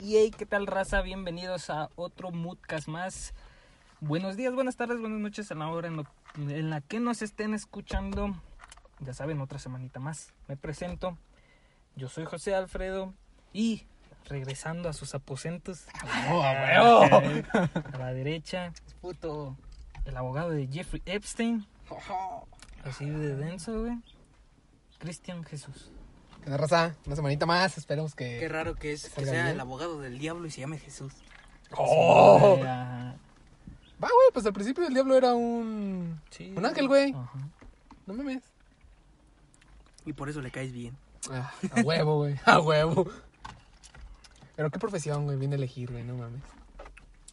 Y hey, ¿qué tal raza? Bienvenidos a otro Moodcast más. Buenos días, buenas tardes, buenas noches a la hora en, lo- en la que nos estén escuchando. Ya saben, otra semanita más. Me presento. Yo soy José Alfredo y regresando a sus aposentos. ¡Oh, a la derecha, puto, el abogado de Jeffrey Epstein. Así de denso, güey. Cristian Jesús. ¿Qué raza? Una semanita más, esperemos que... Qué raro que es que sea bien. el abogado del diablo y se llame Jesús. ¡Oh! Sí. Va, güey, pues al principio el diablo era un... Sí. Un ángel, güey. Ajá. No mames. Y por eso le caes bien. Ah, a huevo, güey, a huevo. Pero qué profesión, güey, viene a elegir, güey, no mames.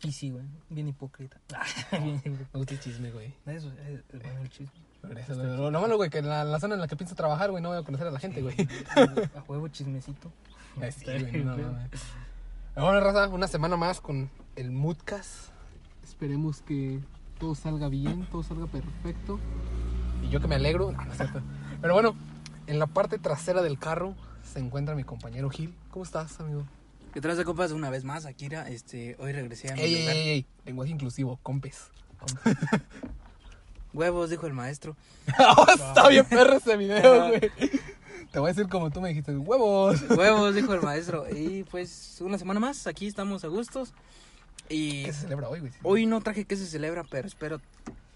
Y sí, güey. Bien hipócrita. Bien hipócrita. Me gusta el chisme, güey. Eso es, es bueno el chisme. Güey. Lo, lo malo, güey, que en la, la zona en la que pienso trabajar, güey, no voy a conocer a la gente, güey. A huevo chismecito. Ay, sí, güey, no mames. Pero bueno, raza, una semana más con el Moodcast. Esperemos que todo salga bien, todo salga perfecto. Y yo que me alegro. No, no es cierto. Pero bueno, en la parte trasera del carro se encuentra mi compañero Gil. ¿Cómo estás, amigo? ¿Qué traes de compas? Una vez más, Akira, este, hoy regresé a mi Ey, ey, lugar. ey, ey, lenguaje inclusivo, compes. Huevos, dijo el maestro. Está bien perro ese video, güey. Te voy a decir como tú me dijiste, huevos. Huevos, dijo el maestro. Y pues, una semana más, aquí estamos a gustos. Y ¿Qué se celebra hoy, güey? hoy no traje que se celebra, pero espero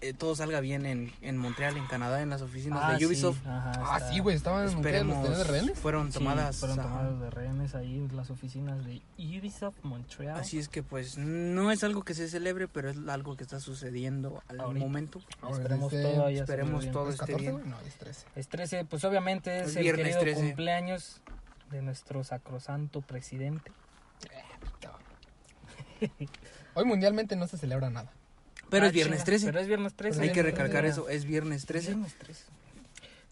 eh, todo salga bien en, en Montreal, en Canadá, en las oficinas de Ubisoft. Ah, sí, güey, estaban en Montreal, los tenían de rehenes. Fueron tomadas. fueron tomadas de rehenes ahí en las oficinas de Ubisoft Montreal. Así es que pues no es algo que se celebre, pero es algo que está sucediendo al Ahorita. momento. Ahora, Esperemos este, todo haya esperemos todo. ¿Es esté 14, bien. No, es 13. Es 13, pues obviamente es, el viernes querido 13. cumpleaños de nuestro sacrosanto presidente. Hoy mundialmente no se celebra nada. Pero Ah, es viernes chinga, 13. Pero es viernes 13. Hay que viernes recalcar 13. eso, es viernes 13. Viernes 13.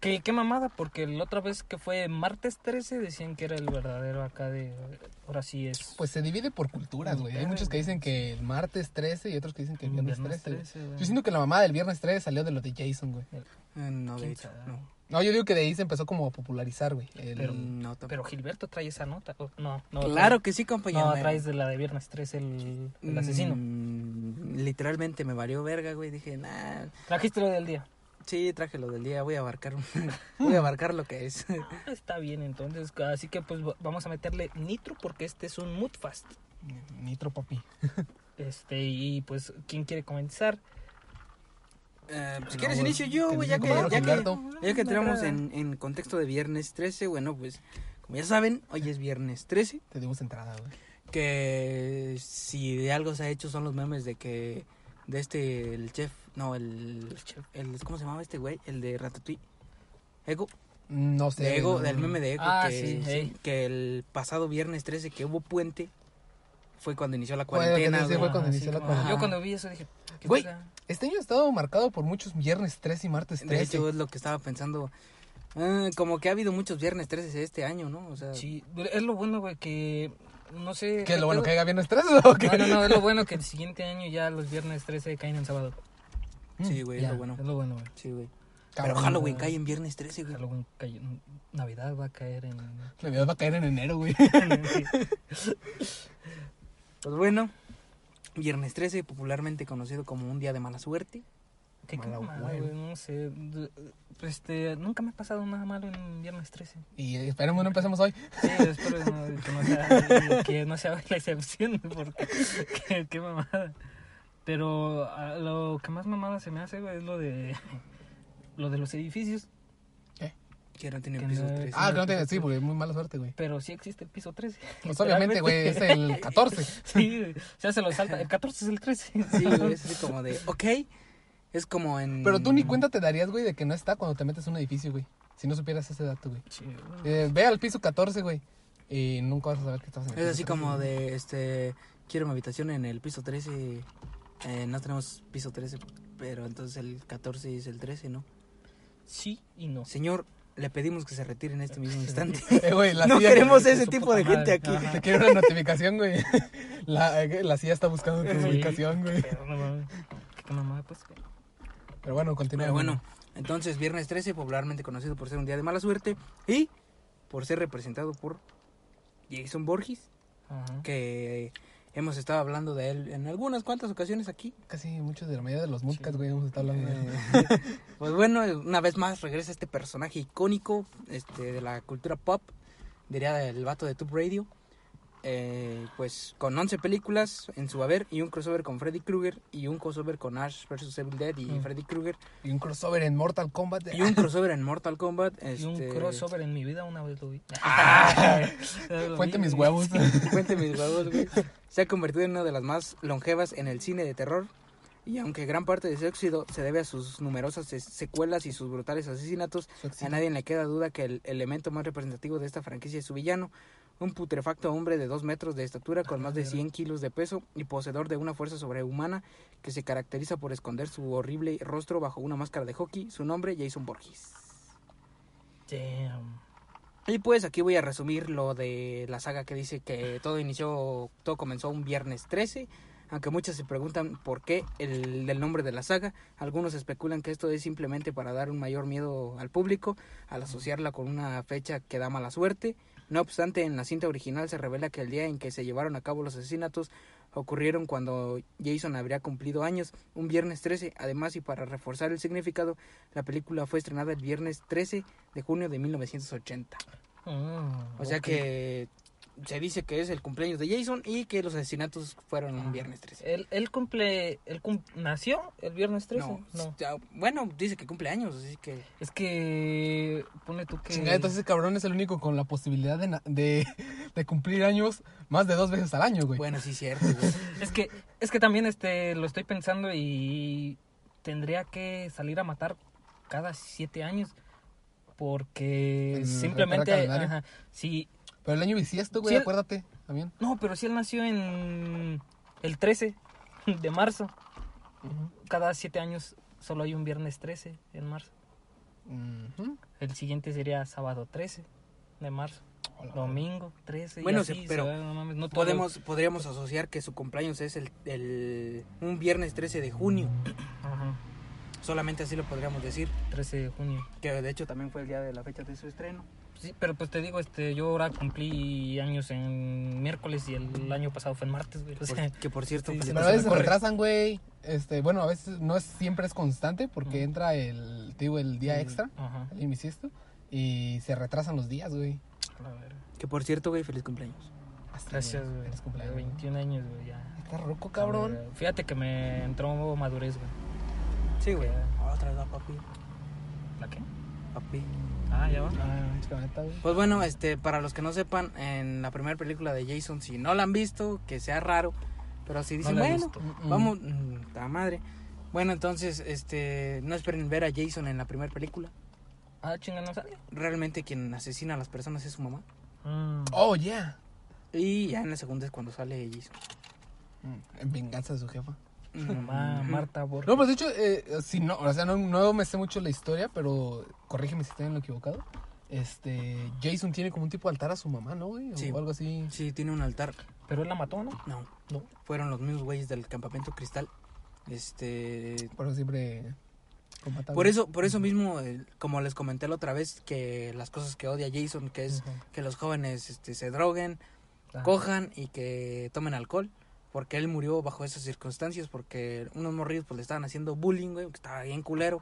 ¿Qué, qué mamada, porque la otra vez que fue martes 13 decían que era el verdadero acá de... Ahora sí es... Pues se divide por culturas, güey. Hay muchos que dicen que el martes 13 y otros que dicen que el viernes, 13. güey. 13, güey. Yo siento que la mamá del viernes 13 salió de lo de Jason, güey. Eh, No, de ¿Quién hecho, no. No, yo digo que de ahí se empezó como a popularizar, güey. El- Pero- No. Pero Gilberto trae esa nota. ¿o No, no. claro que sí, compañero. No, traes de la de viernes 13 el, el asesino. Literalmente me varió verga, güey. Dije, nah. Trajiste lo del día. Sí, traje lo del día. Voy a abarcar, un- voy a abarcar lo que es. Ah, Está bien, entonces. Así que pues va- vamos a meterle nitro porque este es un mood fast. Nitro papi. Este, y pues, ¿quién quiere comenzar? Eh, si No, quieres, inicio yo, güey, ya que, ya que, compañero ya que Me entramos en, en contexto de viernes 13, bueno, pues, como ya saben, hoy es viernes 13. Te dimos entrada, güey. Que si de algo se ha hecho son los memes de que de este el chef no el, el cómo se llamaba este güey el de Ratatouille Ego No sé. de Ego no. del meme de Ego Ah, que, sí, sí, que el pasado viernes 13 que hubo puente fue cuando inició la cuarentena sí, güey. fue cuando inició la como- cuarentena. Yo cuando vi eso dije, ¿qué Güey? Este año ha estado marcado por muchos viernes 13 y martes 13. de hecho es lo que estaba pensando Ah, como que ha habido muchos viernes 13 este año no o sea Sí, es lo bueno, güey, que no sé. ¿Qué es lo bueno que haya viernes 13 o qué? No, no, no, es lo bueno que el siguiente año ya los viernes 13 caen en sábado. sí güey es lo bueno Es lo bueno, güey. sí güey pero Halloween cae en viernes 13 güey Halloween cae- Navidad va a caer en... Navidad va a caer en enero, güey. Pues bueno, viernes 13, popularmente conocido como un día de mala suerte. ¿Qué Mala mamada, güey. No sé. d- Este, nunca me ha pasado nada malo en viernes 13. Y esperemos no empecemos hoy. Sí, espero no- que no sea, que no sea la excepción, porque qué, qué mamada. Pero a lo que más mamada se me hace, güey, es lo de lo de los edificios. Que no tiene Que piso no- 13. Ah, que no tiene, sí, porque muy mala suerte, güey. Pero sí existe el piso 13. Pues obviamente, güey, es el 14. Sí, güey, ya se lo salta. El 14 es el 13. Sí, güey, es así como de, ok. Es como en. Pero tú ni cuenta te darías, güey, de que no está cuando te metes a un edificio, güey. Si no supieras ese dato, güey. Sí, Eh, ve al piso 14, güey. Y nunca vas a saber que estás en el Es piso así 13, como güey. de, este. Quiero mi habitación en el piso 13. Eh, no tenemos piso 13, pero entonces el 14 es el 13, ¿no? sí y no. Señor, le pedimos que se retire en este mismo instante. Eh, güey, la no silla- queremos ese tipo de gente madre. aquí. Ajá. Te quiero una notificación, güey. La, eh, la silla está buscando tu Sí. ubicación, güey. No mames. Qué mamada, pues. güey. Pero bueno, continúa. Pero bueno, entonces viernes 13, popularmente conocido por ser un día de mala suerte y por ser representado por Jason Borges, Ajá. que hemos estado hablando de él en algunas cuantas ocasiones aquí. Casi muchos de la mayoría de los Moodcast, güey, hemos estado hablando de Eh, pues bueno, una vez más regresa este personaje icónico este, de la cultura pop, diría el vato de Tube Radio. Eh, pues con 11 películas en su haber y un crossover con Freddy Krueger y un crossover con Ash vs. Evil Dead y Mm. Freddy Krueger Y un crossover en Mortal Kombat. y un crossover en Mortal Kombat. Y un este, crossover en mi vida una vez lo vi. Lo Cuente vi, mis huevos. Cuente mis huevos, güey. Se ha convertido en una de las más longevas en el cine de terror. Y aunque gran parte de su éxito se debe a sus numerosas se- secuelas y sus brutales asesinatos, a nadie le queda duda que el elemento más representativo de esta franquicia es su villano, un putrefacto hombre de dos metros de estatura con más de 100 kilos de peso y poseedor de una fuerza sobrehumana que se caracteriza por esconder su horrible rostro bajo una máscara de hockey. Su nombre, Jason Borges. Damn. Y pues aquí voy a resumir lo de la saga que dice que todo inició, todo comenzó un viernes 13. Aunque muchos se preguntan por qué el del nombre de la saga, algunos especulan que esto es simplemente para dar un mayor miedo al público al asociarla con una fecha que da mala suerte. No obstante, en la cinta original se revela que el día en que se llevaron a cabo los asesinatos ocurrieron cuando Jason habría cumplido años, un viernes 13. Además, y para reforzar el significado, la película fue estrenada el viernes 13 de junio de 1980. Mm, O sea que se dice que es el cumpleaños de Jason y que los asesinatos fueron un viernes 13. Él, él cumple. Él cum- nació el viernes 13. No, No. ya, bueno, dice que cumple años, así que... Es que. Pone tú que. Chingada, entonces ese cabrón es el único con la posibilidad de, na- de, de cumplir años más de dos veces al año, güey. Bueno, sí, cierto, güey. Es que, es que también este lo estoy pensando y tendría que salir a matar cada siete años. Porque En el simplemente. calendario. Ajá, si, Pero el año bisiesto, güey, Sí, acuérdate, también. no, pero si él nació en el 13 de marzo. Cada siete años solo hay un viernes 13 en marzo. El siguiente sería sábado 13 de marzo. Hola. Domingo 13. y Bueno, así sí, se pero no mames, no todos- Podemos, podríamos asociar que su cumpleaños es el, el- un viernes 13 de junio. Ajá, Solamente así lo podríamos decir. 13 de junio. Que de hecho también fue el día de la fecha de su estreno. Sí, pero pues te digo, este, yo ahora cumplí años en miércoles y el año pasado fue en martes, güey. O Por- sea, que por cierto, sí, pues, Pero a se veces se retrasan, güey. Este, bueno, a veces no es siempre es constante porque entra el, te digo, el día el- extra, Ajá. el año bisiesto, y se retrasan los días, güey. A ver. que por cierto, güey, feliz cumpleaños. Así, Gracias, güey. Feliz cumpleaños. 21 años, güey, ya. Estás roco, cabrón. Ver, Fíjate que me entró madurez, güey. Sí, güey. Otra vez va, papi. ¿La qué? Papi. Ah, ya va. Ah. Pues bueno, este, para los que no sepan, en la primera película de Jason, si no la han visto, que sea raro, pero si dicen, he bueno, visto. Vamos, mm, ta madre. Bueno, entonces, este, no esperen ver a Jason en la primera película. Ah, chinga, no sale. Realmente quien asesina a las personas es su mamá. Mm. Oh, yeah. Y ya en la segunda es cuando sale Jason. Mm, En venganza de su jefa. Mamá. Marta Borges. No, pues de hecho, eh, si no, o sea, no, no me sé mucho la historia, pero corrígeme si estoy en lo equivocado. Este, Jason tiene como un tipo de altar a su mamá, ¿no, güey? O Sí. algo así. Sí, tiene un altar. Pero él la mató, ¿no? No, No. fueron los mismos güeyes del campamento cristal. Este, Por eso siempre por eso, por eso mismo, eh, como les comenté la otra vez, que las cosas que odia Jason, que es que los jóvenes este, se droguen, cojan y que tomen alcohol. Porque él murió bajo esas circunstancias, porque unos morrillos pues le estaban haciendo bullying, güey, que estaba bien culero.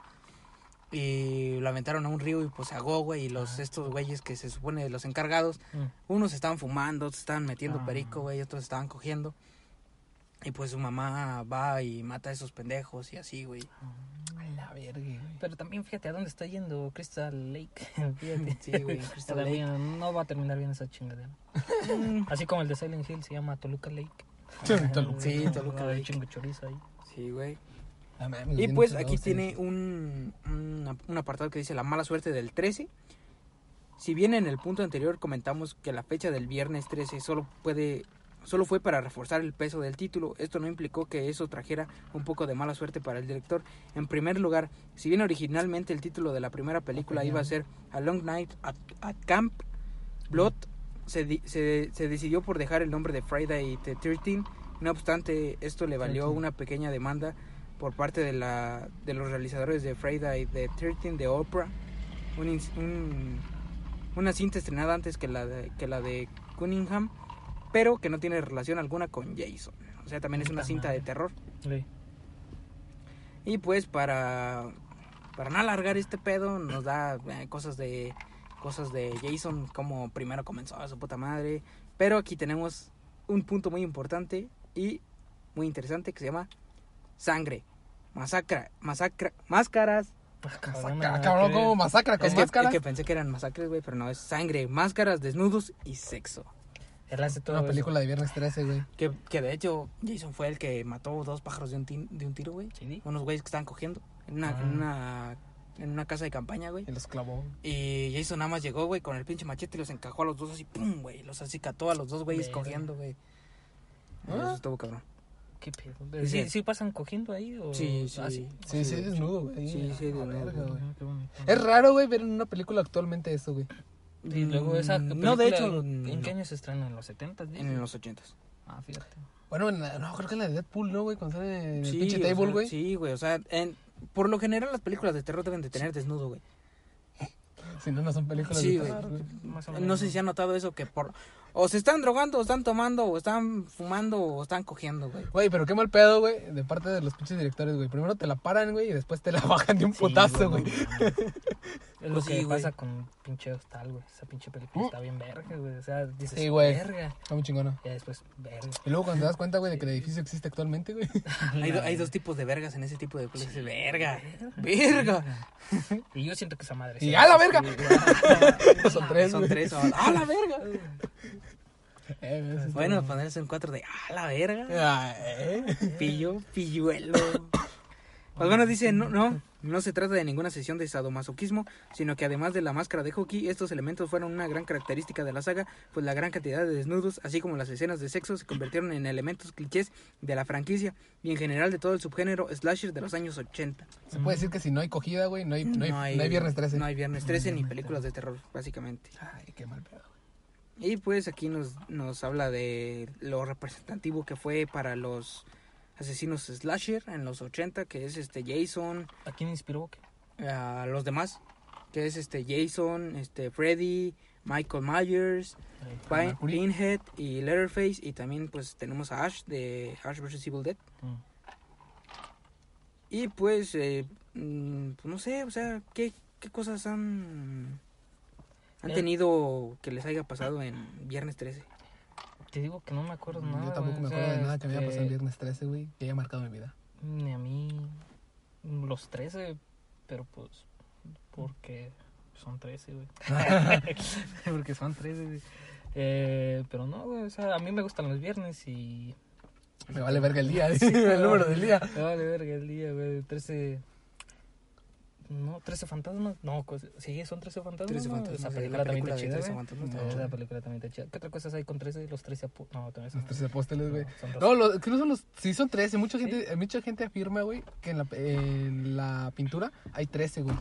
Y lo aventaron a un río y pues se ahogó, güey. Y los, Ah. estos güeyes que se supone los encargados, Mm. unos estaban fumando, otros estaban metiendo Ah. perico, güey, otros estaban cogiendo. Y pues su mamá va y mata a esos pendejos y así, güey. Ay, la verga, güey. Pero también fíjate a dónde está yendo Crystal Lake. Fíjate. Sí, güey, Crystal Todavía No va a terminar bien esa chingadera. Así como el de Silent Hill se llama Toluca Lake. Toluca. Sí, Toluca Hay chingo chorizo ahí. Sí, güey. Ah, mames, Y pues aquí sí. tiene un, un, un apartado que dice la mala suerte del 13. Si bien en el punto anterior comentamos que la fecha del viernes 13 solo puede solo fue para reforzar el peso del título, esto no implicó que eso trajera un poco de mala suerte para el director. En primer lugar, si bien originalmente el título de la primera película iba a ser A Long Night at, at Camp Blood, se, se, se decidió por dejar el nombre de Friday the 13. No obstante, esto le valió 13. una pequeña demanda por parte de, la, de los realizadores de Friday the 13 de Oprah, un, ins- un- una cinta estrenada antes que la de, que la de Cunningham, pero que no tiene relación alguna con Jason. O sea, también es una cinta de terror. Sí. Y pues para para no alargar este pedo nos da eh, cosas de cosas de Jason como primero comenzó a su puta madre, pero aquí tenemos un punto muy importante y muy interesante que se llama sangre, masacra, masacra, máscaras. Masacra, cabrón, como masacra con Es que, máscara. es que pensé que eran masacres, güey, pero no, es sangre, máscaras, desnudos y sexo. Él hace todo Una eso. película de Viernes 13, güey. Que, que de hecho Jason fue el que mató dos pájaros de un, de un tiro, güey. Sí. Unos güeyes que estaban cogiendo en una, Ah. en una, en una casa de campaña, güey. Y los clavó. Y Jason nada más llegó, güey, con el pinche machete y los encajó a los dos así, pum, güey. Los acicató a los dos güeyes cogiendo, güey. Ah. Eso estuvo cabrón. ¿Qué pedo? ¿Sí, sí pasan cogiendo ahí? O... Sí, sí. Ah, sí. Sí, sí, es desnudo, güey. Sí, sí, desnudo. Ah. Es raro, güey, ver en una película actualmente eso, güey. Y luego esa Mm, película, No, de hecho, ¿En qué año se estrena? ¿En los 70? En los ochentas. Ah, fíjate. Bueno, no, creo que en la de Deadpool, ¿no, güey? Cuando sale el pinche table, güey. Sí, güey, o sea, en, por lo general las películas de terror deben de tener desnudo, güey. Si no, no son películas Sí, de güey. terror, güey. No sé si han notado eso, que por... O se están drogando, o están tomando, o están fumando, o están cogiendo, güey. Güey, pero qué mal pedo, güey, de parte de los pinches directores, güey. Primero te la paran, güey, y después te la bajan de un Sí, putazo, güey. mames. Es lo Pues que sí, güey. pasa con pinche hostal, güey. Esa pinche película ¿Mm? está bien verga, güey. O sea, dices, Sí, güey. verga. Está muy chingona. Ya después, verga. Y luego cuando te das cuenta, güey, de que el edificio existe actualmente, güey. Hay, do- hay dos tipos de vergas en ese tipo de películas. Verga, verga. Y yo siento que esa madre. Y sí, ¡a la sí, verga! güey. Son tres, Son tres. ¡Ah, la verga! Eh, Bueno, ponerse en cuatro de ¡ah, la verga! Ah, eh. Pillo, pilluelo. Pues bueno, dice, no, no, no se trata de ninguna sesión de sadomasoquismo, sino que además de la máscara de hockey, estos elementos fueron una gran característica de la saga, pues la gran cantidad de desnudos, así como las escenas de sexo, se convirtieron en elementos clichés de la franquicia y en general de todo el subgénero slasher de los años 80. Se puede decir que si no hay cogida, güey, no hay, no hay, no hay viernes 13. No hay viernes 13 ni películas de terror, básicamente. Ay, qué mal pedo. Y pues aquí nos, nos habla de lo representativo que fue para los asesinos slasher en los 80, que es este Jason, ¿A quién inspiró? qué? a los demás, que es este Jason, este Freddy, Michael Myers, Ahí. Pin- Mercury. Pinhead y Letterface y también pues tenemos a Ash de Ash vs Evil Dead. Mm. Y pues, eh, mm, pues, no sé, o sea, ¿qué, qué cosas han, han Eh. tenido que les haya pasado en Viernes 13? Te digo que no me acuerdo nada. Yo tampoco güey, me o acuerdo sea, de nada que me haya pasado el este, viernes 13, güey, que haya marcado mi vida. Ni a mí. Los 13, pero pues. Porque son 13, güey. porque son 13, güey. Eh, pero no, güey. O sea, a mí me gustan los viernes y. Me vale verga el día, el número del día. Me vale verga el día, güey. 13. No, 13 fantasmas. No, cos- sí, son 13 fantasmas. 13 ¿no? fantasmas, Esa sí, película la también película está chida, 13 güey. fantasmas está No. Esa película también está chida. ¿Qué otra cosa hay con 13? Los 13 apu- No, también son. Los 13 apóstoles, güey. no. No, los, que no son los. Sí, son 13. Mucha ¿Sí? gente, eh, mucha gente afirma, güey, que en la, en la pintura hay 13, güey.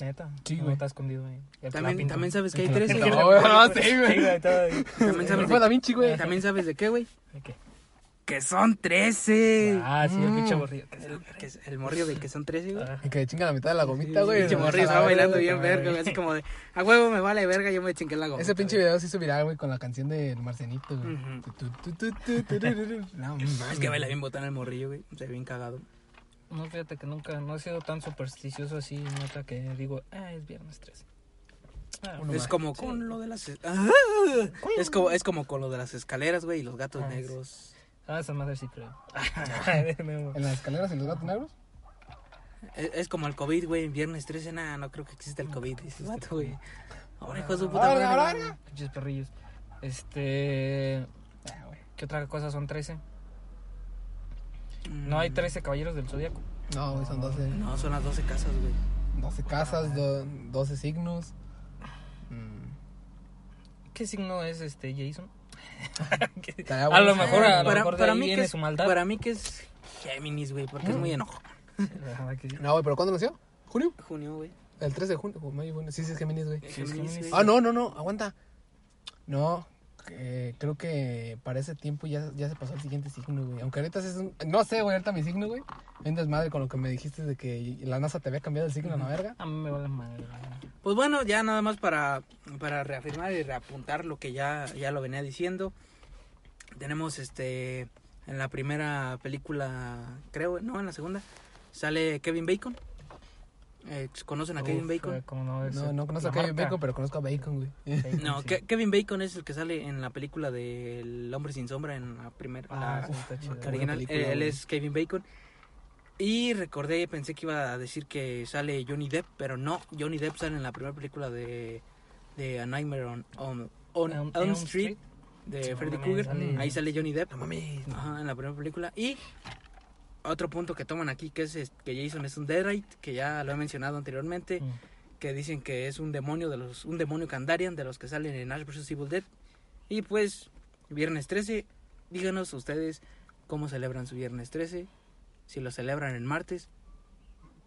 Neta. Sí, No, güey. está escondido, güey. También- también sabes que hay El 13, clapping. No, güey, no, sí, güey. Sí, güey. También sabes, Da de, Vinci, güey. también sabes de qué, güey. ¿De qué? Que son 13. Ah, sí, el Mm. pinche morrillo. El, que es el morrillo de que son 13, güey. Ah, Y que chinga la mitad de la gomita, güey. Pinche no, morrillo estaba bailando bien verga, güey. Así como de, a huevo me vale verga, yo me chingué la goma. Ese pinche video se hizo viral, güey, con la canción del Marcenito, güey. Ujú. Tu, tu, tu, tu, tu, tu, tu. No, Es que baila bien botán el morrillo, güey. Se ve bien cagado. No, fíjate que nunca, no he sido tan supersticioso así, neta, que digo, ah, es viernes 13. Ah, Uno es más. como Sí. con lo de las... Ah, es, como, es como con lo de las escaleras, güey, y los gatos Ah, sí. negros. Ah, esa madre sí creo. En las escaleras y los gatos negros. Es, es como el COVID, güey, en viernes 13, nada, no creo que exista el COVID, dice el vato, güey. Ahora, hijo de su puta Ahora, madre, ahora. Pinches perrillos. Este. Ah. ¿Qué otra cosa son 13? Mm, No hay 13 caballeros del zodiaco. No, güey, son 12. No, son las 12 casas, güey. 12 casas, do- 12 signos. Mm. ¿Qué signo es este Jason? A lo mejor, a lo para, mejor de para ahí mí que viene es, su maldad. para mí que es Géminis, güey, porque es muy Mm. enojo. No, güey, pero ¿cuándo nació? ¿Junio? Junio, güey. El 13 de junio. Mayo, junio. Sí, sí, es Géminis, güey. Sí, es Géminis, Géminis. güey. Ah, no, no, no, aguanta. No, eh, creo que para ese tiempo ya, ya se pasó al siguiente signo, güey. Aunque ahorita es un... No sé, güey, ahorita mi signo, güey. Bien desmadre con lo que me dijiste de que la NASA te había cambiado el signo a la verga. A mí me vale madre. güey. Pues bueno, ya nada más para, para reafirmar y reapuntar lo que ya, ya lo venía diciendo. Tenemos este en la primera película, creo, no, en la segunda, sale Kevin Bacon. Eh, ¿Conocen a Kevin Uf, Bacon? eh, como no, es, No, no conozco a Kevin marca. Bacon, pero conozco a Bacon, güey. Bacon, No, sí. Ke- Kevin Bacon es el que sale en la película de El hombre sin sombra en la primera Ah, la sí, está chido. qué buena original. película, Eh, él güey. es Kevin Bacon. Y recordé, pensé que iba a decir que sale Johnny Depp, pero no, Johnny Depp sale en la primera película de, de A Nightmare on, on, on Elm- Elm Elm Street, de No Freddy Krueger. Ahí sale Johnny Depp. No mames. Ajá, en la primera película. Y otro punto que toman aquí, que es que Jason es un Deadite, que ya lo he mencionado anteriormente, Mm. que dicen que es un demonio de los un demonio Kandarian de los que salen en Ash vs Evil Dead. Y pues viernes 13, díganos ustedes cómo celebran su viernes 13, si lo celebran el martes,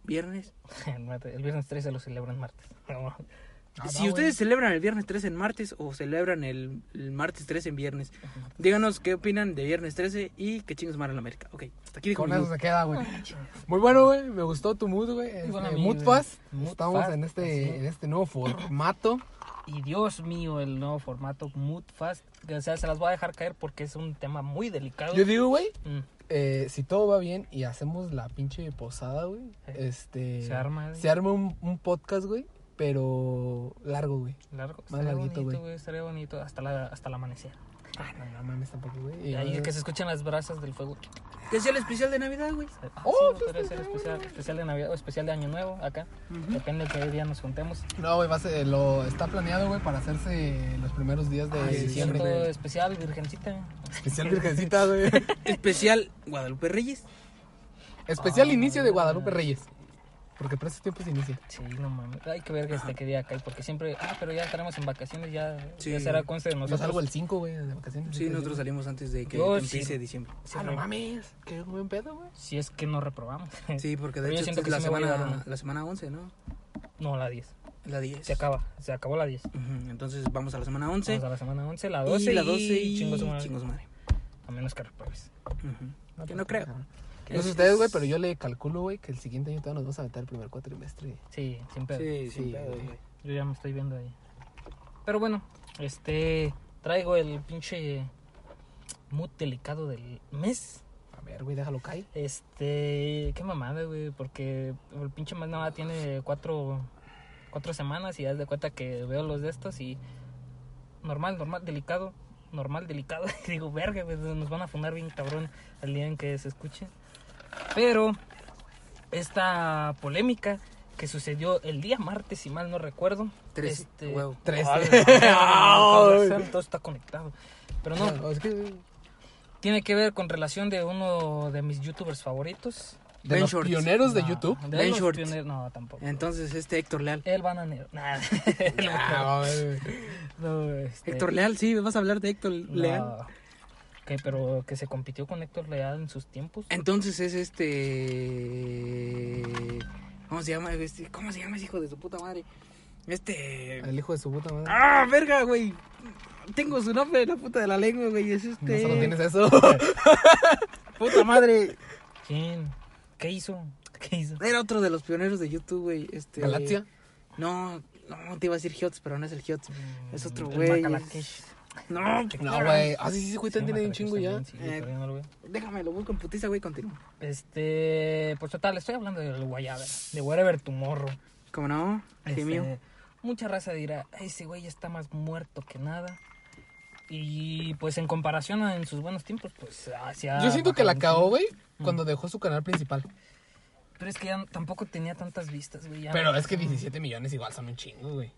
viernes. El viernes 13 lo celebran martes. No. Ah, si ustedes güey. celebran el viernes 13 en martes o celebran el, el martes 13 en viernes, díganos qué opinan de viernes 13 y qué chingos madre en la América. Ok, hasta aquí dijo Con mi eso mood. se queda, güey. Muy bueno, güey. Me gustó tu mood, güey. Este, bueno mood. Mood Estamos Fast, en este, en este nuevo formato. Y Dios mío, el nuevo formato Mood Fast. O sea, se las voy a dejar caer porque es un tema muy delicado. Yo digo, güey, Mm, eh, si todo va bien y hacemos la pinche posada, güey, Sí. este... Se arma, güey. Se arma un, un podcast, güey, pero largo, güey. largo. Más Estaría larguito, bonito, güey. Estaría bonito hasta, la, hasta el amanecer. Ah, no, no mames tampoco, güey. Y ahí que se escuchan las brasas del fuego. Que sea el especial de Navidad, güey. Ah, Oh, sí, podría ser especial, especial de Navidad o especial de Año Nuevo acá. Depende de qué día nos juntemos. No, güey, va a ser- lo está planeado, güey, para hacerse los primeros días de Ah, diciembre. güey. especial, virgencita. Especial Virgencita, güey. Especial Guadalupe Reyes. Especial inicio de. Guadalupe Reyes. Porque por esos tiempos se inicia. Sí, no mames. Hay que ver este, qué día cae, porque siempre. Ah, pero ya estaremos en vacaciones, ya, Sí. ya será conste de Yo nosotros. salgo el 5, güey, de vacaciones. Sí, nosotros salimos antes de que Yo empiece sí. diciembre. Sí, Ah, no mames. Qué buen pedo, güey. Si es que no reprobamos. Sí, porque de Pero yo hecho es que la a semana, una. la semana 11, ¿no? No, la 10. La 10. Se acaba, se acabó la 10. Ujú, Entonces vamos a la semana 11. Vamos a la semana 11, la 12 y la 12 y chingo su madre. A menos que repruebes. Ujú. Que no creo. No sé ustedes, güey, pero yo le calculo, güey, que el siguiente año todavía nos vamos a meter el primer cuatrimestre. Sí, sin pedo. Sí, Sí, sin pedo, güey. Yo ya me estoy viendo ahí. Pero bueno, este. Traigo el pinche. Mood delicado del mes. A ver, güey, déjalo caer. Este. Qué mamada, güey. Porque el pinche mes nada tiene cuatro. Cuatro semanas y haz de cuenta que veo los de estos y. Normal, normal, delicado. Normal, delicado. Y digo, verga, güey. Nos van a fundar bien cabrón al día en que se escuche. Pero. Esta polémica que sucedió el día martes, si mal no recuerdo. Trece, Este, todo está conectado. Pero no, No, es que tiene que ver con relación de uno de mis youtubers favoritos. de Ben los Shorts. pioneros de No, YouTube. de Ben los pioneros- no, tampoco. Entonces, este Héctor Leal. El bananero. Nada. Ah, güey. no, este, Héctor Leal, sí, vas a hablar de Héctor no. Leal. Que, pero que se compitió con Héctor Leal en sus tiempos. Entonces es este. ¿Cómo se llama? Este- ¿Cómo se llama ese hijo de su puta madre? Este. El hijo de su puta madre. ¡Ah, verga, güey! Tengo su nombre en la puta de la lengua, güey. Es No este. solo tienes eso. Puta madre. ¿Quién? ¿Qué hizo? ¿Qué hizo? Era otro de los pioneros de YouTube, güey. Este. Galaxia. No, no, te iba a decir Hiots, pero no es el Hiots. Es otro El güey. Macalakesh. No, No, güey. Ah, sí, sí, sí, güey, Sí, tiene un chingo ya. también, déjame, lo busco en putiza, güey, continúa. Este, pues total, estoy hablando del Guayaba, de Wherever Tomorrow. ¿Cómo no? Este, Gemio. mucha raza dirá, ese güey está más muerto que nada. Y pues en comparación a en sus buenos tiempos, pues hacia... Yo siento que la cagó, güey, cuando dejó su canal principal. Pero es que ya tampoco tenía tantas vistas, güey. Pero no- es que 17 millones igual son un chingo, güey.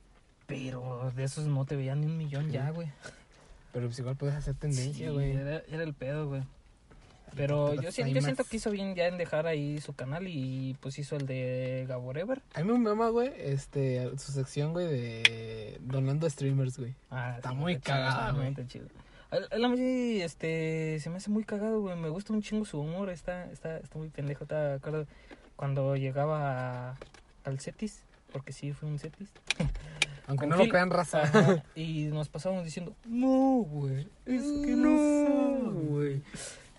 Pero de esos no te veían ni un millón ya, güey. Pero pues igual puedes hacer tendencia, Sí, güey. era, era el pedo, güey. Pero yo, si- Hay yo siento que hizo bien ya en dejar ahí su canal y pues hizo el de Gaborever. A mí me mama, güey, este, su sección, güey, de donando streamers, güey. Ah, Está sí, muy chido, cagada, está güey. muy chido. A- a la mí, este, se me hace muy cagado, güey. Me gusta un chingo su humor. Está, está, está muy pendejo. ¿Te acuerdas cuando llegaba a- al Cetis? Porque sí, fue un Cetis. Aunque no lo crean, raza. Ajá, y nos pasábamos diciendo, no, güey. Es que no, no, sabes". güey.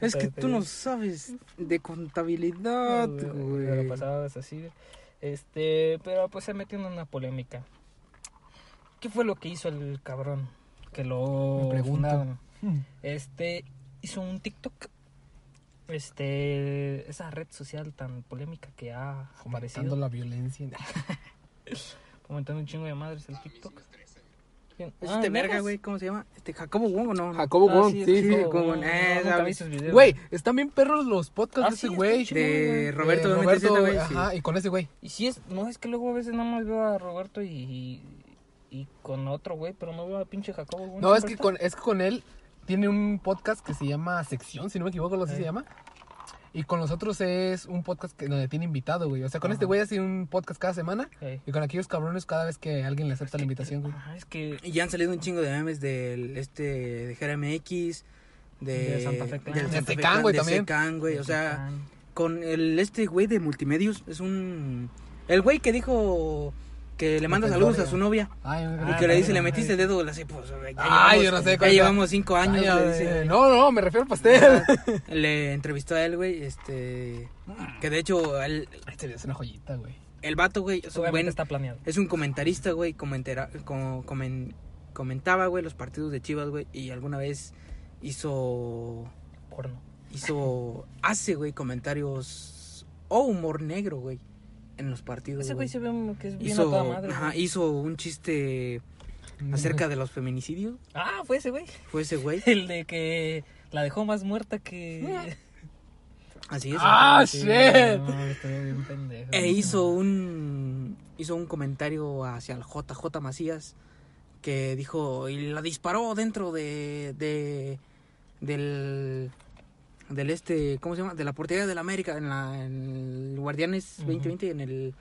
Es que Pero- tú no sabes de contabilidad, Pero güey. pasabas así. Este, pero pues se metió en una polémica. ¿Qué fue lo que hizo el cabrón? Que lo pregunto. fundaron. Este, hizo un TikTok. Este, esa red social tan polémica que ha aparecido. la violencia. Fomentando un chingo de madres el TikTok. ¿Quién? ¿Es Ah, este verga, ¿negas? güey? ¿Cómo se llama? Este Jacobo Wong o no? Jacobo Ah, Wong, sí, sí, sí. Jacobo Wong. en- No, eh, nunca ¿sabes? vi sus videos. Güey, están bien perros los podcasts Ah, de ese güey. De Roberto Eh, MTZ, Roberto, güey, sí. ajá, y con ese güey. Y si es, no es que luego a veces nada más veo a Roberto y, y, y con otro güey, pero no veo a pinche Jacobo. güey, No, es que está. con, es que con él tiene un podcast que se llama Sección, si no me equivoco, lo así Sí. se llama. Y con los otros es un podcast que, donde tiene invitado, güey. O sea, con Ajá. este güey hace un podcast cada semana. Y con aquellos cabrones cada vez que alguien le acepta la invitación, güey. Es que Y ya han salido un chingo de memes del este de GRMX, de, De Santa Fe Clan. del De Santa Fe Secán, Clan, güey, de también. Secán, güey, o sea, con el este güey de multimedios es un el güey que dijo que le manda saludos a su novia Ay, y que le dice, le metiste el dedo, le pues, ya Ay, llevamos- yo no sé ya llevamos cinco años, Ay, le dice. no, no, me refiero al pastel. Le entrevistó a él, güey, este, que de hecho, el, Este video es una joyita, güey. el vato, güey, es un buen, está planeado. es un comentarista, güey, comentera- co- comen- comentaba, güey, los partidos de Chivas, güey, y alguna vez hizo, Porno. hizo, hace, güey, comentarios o humor negro, güey, en los partidos, Ese güey se ve que es bien a Hizo, toda madre. ajá, hizo un chiste acerca de los feminicidios, Ah, fue ese güey. fue ese güey, El de que la dejó más muerta que. así es. ¡Ah, Sí, shit! no, estoy bien pendejo. E hizo un hizo un comentario hacia el JJ Macías que dijo y la disparó dentro de, de del del este cómo se llama de la portería del América en la en el Guardianes Ujú. 2020 en el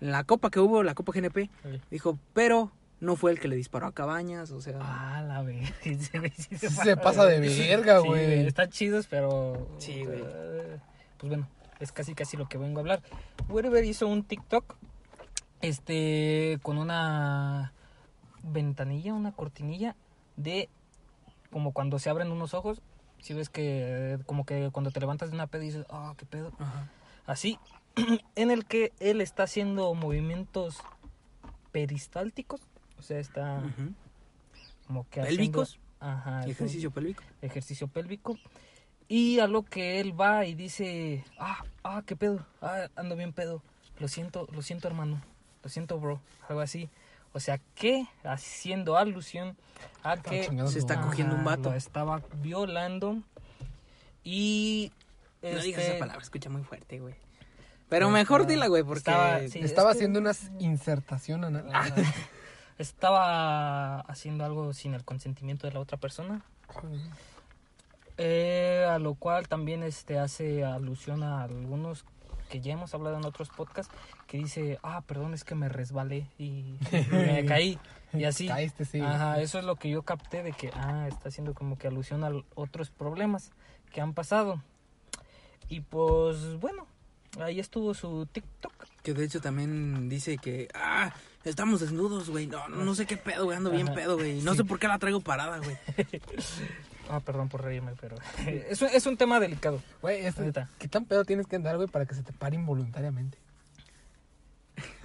en la copa que hubo la Copa GNP Sí. dijo pero no fue el que le disparó a Cabañas o sea Ah, la verga. Sí Sí se pasa de verga, Sí, güey. Están chidos, pero. Sí, güey. eh, pues bueno, es casi casi lo que vengo a hablar. Wherever hizo un TikTok. Este. Con una ventanilla, una cortinilla de. Como cuando se abren unos ojos. Si ves que. Como que cuando te levantas de una peda y dices, ah, qué pedo. Ajá. Así. En el que él está haciendo movimientos peristálticos. O sea, está como que Pélvicos. haciendo- Ajá, ejercicio pélvico ejercicio pélvico. Y a lo que él va y dice, ah, ah, qué pedo, ah, ando bien pedo. Lo siento, lo siento hermano, lo siento bro, algo así. O sea que haciendo alusión a que chingando se está Ajá, cogiendo un vato. Lo estaba violando y no digas este, esa palabra escucha muy fuerte güey pero mejor dila güey porque estaba- sí, Estaba es que- haciendo una insertación anal. ah, estaba haciendo algo sin el consentimiento de la otra persona. Eh, a lo cual también este hace alusión a algunos que ya hemos hablado en otros podcasts que dice, ah, perdón, es que me resbalé y me caí y así. Caíste, sí. Ajá, eso es lo que yo capté de que, ah, está haciendo como que alusión a otros problemas que han pasado. Y pues bueno, ahí estuvo su TikTok. Que de hecho también dice que, ah, estamos desnudos, güey. No, no sé qué pedo, güey. Ando bien Ajá. pedo, güey. No sé por qué la traigo parada, güey. Ah, perdón por reírme, pero es, un- es un tema delicado. Güey, este-. ¿qué tan pedo tienes que andar, güey, para que se te pare involuntariamente?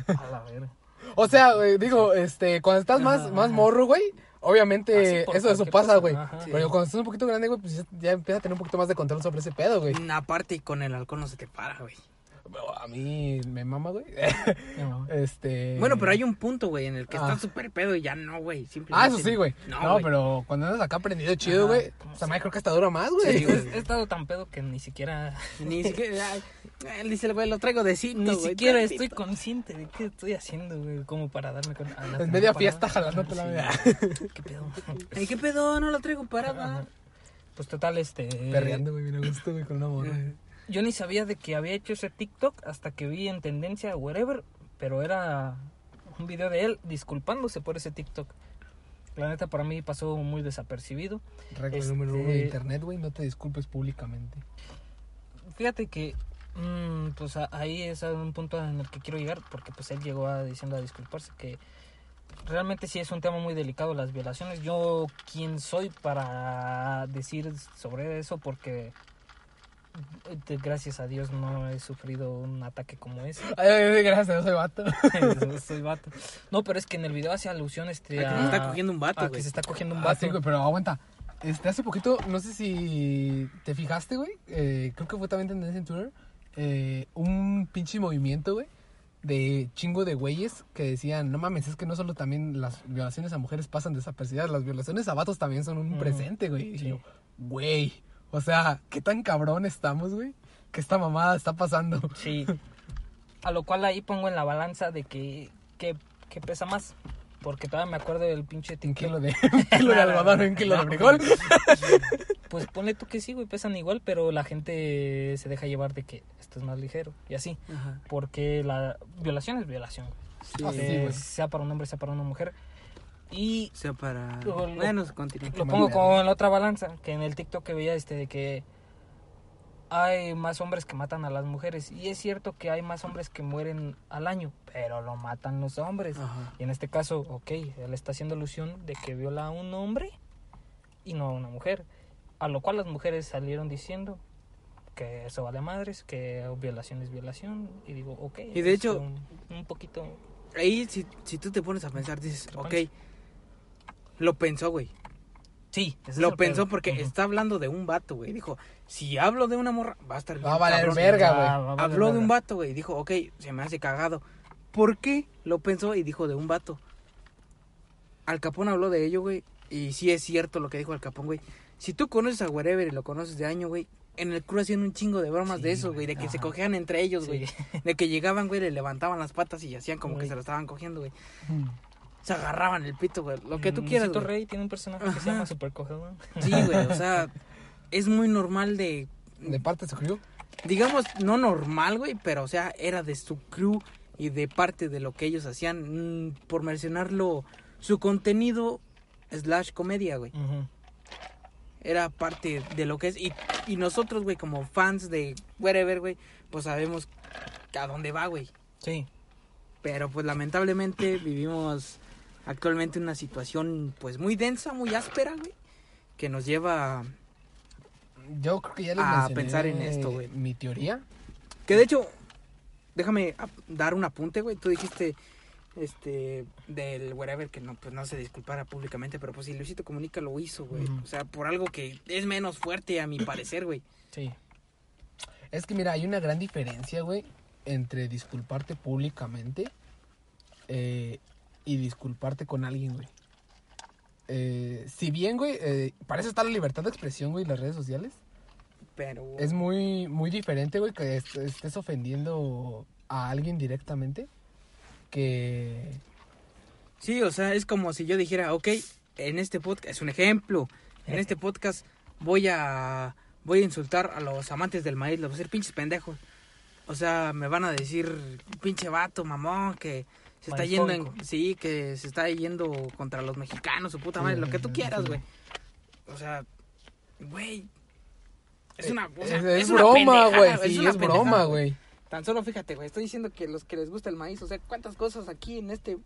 A la verga. O sea, güey, digo, este, cuando estás más, Ajá, más ajá. morro, güey, obviamente eso, eso pasa, cosa, güey. ajá. Sí. Pero cuando estás un poquito grande, güey, pues ya, ya empiezas a tener un poquito más de control sobre ese pedo, güey. Aparte, y con el alcohol no se te para, güey. A mí me mama, güey. No. este... Bueno, pero hay un punto, güey, en el que Ah. estás súper pedo y ya no, güey. Ah, eso sí, güey. No, No, güey. pero cuando andas acá aprendido chido, Ajá. güey, o sea, me creo que hasta dura más, güey. Sí, güey. He estado tan pedo que ni siquiera Ni siquiera... Él dice, güey, lo traigo de cinto, ni güey, siquiera tantito. estoy consciente de qué estoy haciendo, güey, como para darme. Ah, la En media parada. fiesta jalándote la vida. ¿Qué pedo? Ay, ¿qué pedo? No la traigo parada. Ajá. Pues total, este. Perreando, güey, bien a gusto, güey, con una morra. Yo ni sabía de que había hecho ese TikTok hasta que vi en tendencia wherever, pero era un video de él disculpándose por ese TikTok. La neta para mí pasó muy desapercibido. Regla Este- número uno de internet, güey, no te disculpes públicamente. Fíjate que mm, pues ahí es un punto en el que quiero llegar porque pues él llegó a, diciendo a disculparse que realmente sí es un tema muy delicado las violaciones. Yo quién soy para decir sobre eso porque gracias a Dios no he sufrido un ataque como ese. Ay, ay, ay, gracias, soy vato. Soy vato. No, pero es que en el video hace alusión este A que se está cogiendo un vato, a que se está cogiendo un Ah, vato. sí, güey, pero aguanta. Este, hace poquito, no sé si te fijaste, güey. eh, creo que fue también tendencia en Twitter. eh, un pinche movimiento, güey. De chingo de güeyes que decían, no mames, es que no solo también las violaciones a mujeres pasan desapercibidas, las violaciones a vatos también son un presente, güey. Y yo, güey, o sea, qué tan cabrón estamos, güey, que esta mamada está pasando. Sí. A lo cual ahí pongo en la balanza de que, que, que pesa más. Porque todavía me acuerdo del pinche Un kilo de, un kilo de algodón, un kilo de frijol. Pues ponle tú que sí, güey, pesan igual, pero la gente se deja llevar de que esto es más ligero y así. Ajá. Porque la violación es violación, güey. Sí, sí, Eh, güey. sea para un hombre, sea para una mujer. Y. Lo- lo- Bueno, continúa. lo pongo pedo. como en la otra balanza, que en el TikTok que veía este de que hay más hombres que matan a las mujeres. Y es cierto que hay más hombres que mueren al año, pero lo matan los hombres. Ajá. Y en este caso, ok, él está haciendo alusión de que viola a un hombre y no a una mujer. A lo cual las mujeres salieron diciendo que eso vale madres, que violación es violación. Y digo, ok. Y de hecho- Un, un poquito... Ahí, si, si tú te pones a pensar, dices, ok. Lo pensó, güey. Sí, ese es Lo pensó pedo. porque está hablando de un vato, güey. Dijo, si hablo de una morra, va a estar Va a bien valer verga, güey. Va- Habló de un vato, güey. Dijo, ok, se me hace cagado. ¿Por qué lo pensó y dijo de un vato? Al Capón habló de ello, güey. Y sí es cierto lo que dijo Al Capón, güey. Si tú conoces a Wherever y lo conoces de año, güey. En el crew hacían un chingo de bromas Sí, de eso, güey. De que se cogían entre ellos, Sí. güey. De que llegaban, güey, le levantaban las patas y hacían como que se lo estaban cogiendo, güey. Mm. Se agarraban el pito, güey. Lo que tú Mm, quieras, güey. Rey tiene un personaje que se llama Super Cogedón. Sí, güey. O sea, es muy normal de De parte de su crew. digamos, no normal, güey, pero o sea, era de su crew y de parte de lo que ellos hacían, mm, por mencionarlo, su contenido slash comedia, güey. Era parte de lo que es. Y, y nosotros, güey, como fans de wherever, güey, pues sabemos a dónde va, güey. Sí. Pero pues lamentablemente vivimos actualmente una situación pues muy densa, muy áspera, güey, que nos lleva a... Yo creo que ya les A pensar en esto, güey. Mi teoría. Que de hecho, déjame dar un apunte, güey. Tú dijiste este del wherever que no pues no se disculpara públicamente, pero pues si Luisito Comunica lo hizo, güey. O sea, por algo que es menos fuerte a mi parecer, güey. Sí. Es que mira, hay una gran diferencia, güey, entre disculparte públicamente eh, y disculparte con alguien, güey. Eh, si bien, güey, eh, para eso está la libertad de expresión, güey, y las redes sociales. Pero Es muy, muy diferente, güey, que est- estés ofendiendo a alguien directamente. Que... sí, o sea, es como si yo dijera, ok, en este podcast es un ejemplo. En este podcast voy a voy a insultar a los amantes del maíz, los voy a decir pinches pendejos. O sea, me van a decir pinche vato, mamón, que se está yendo en, sí, que se está yendo contra los mexicanos, su puta madre, Sí, lo que tú quieras, sí. güey. O sea, güey, es Eh, una, o es, sea, es es una broma, güey. es Sí, una es broma, güey. Tan solo fíjate, güey, estoy diciendo que los que les gusta el maíz, o sea, cuántas cosas aquí en este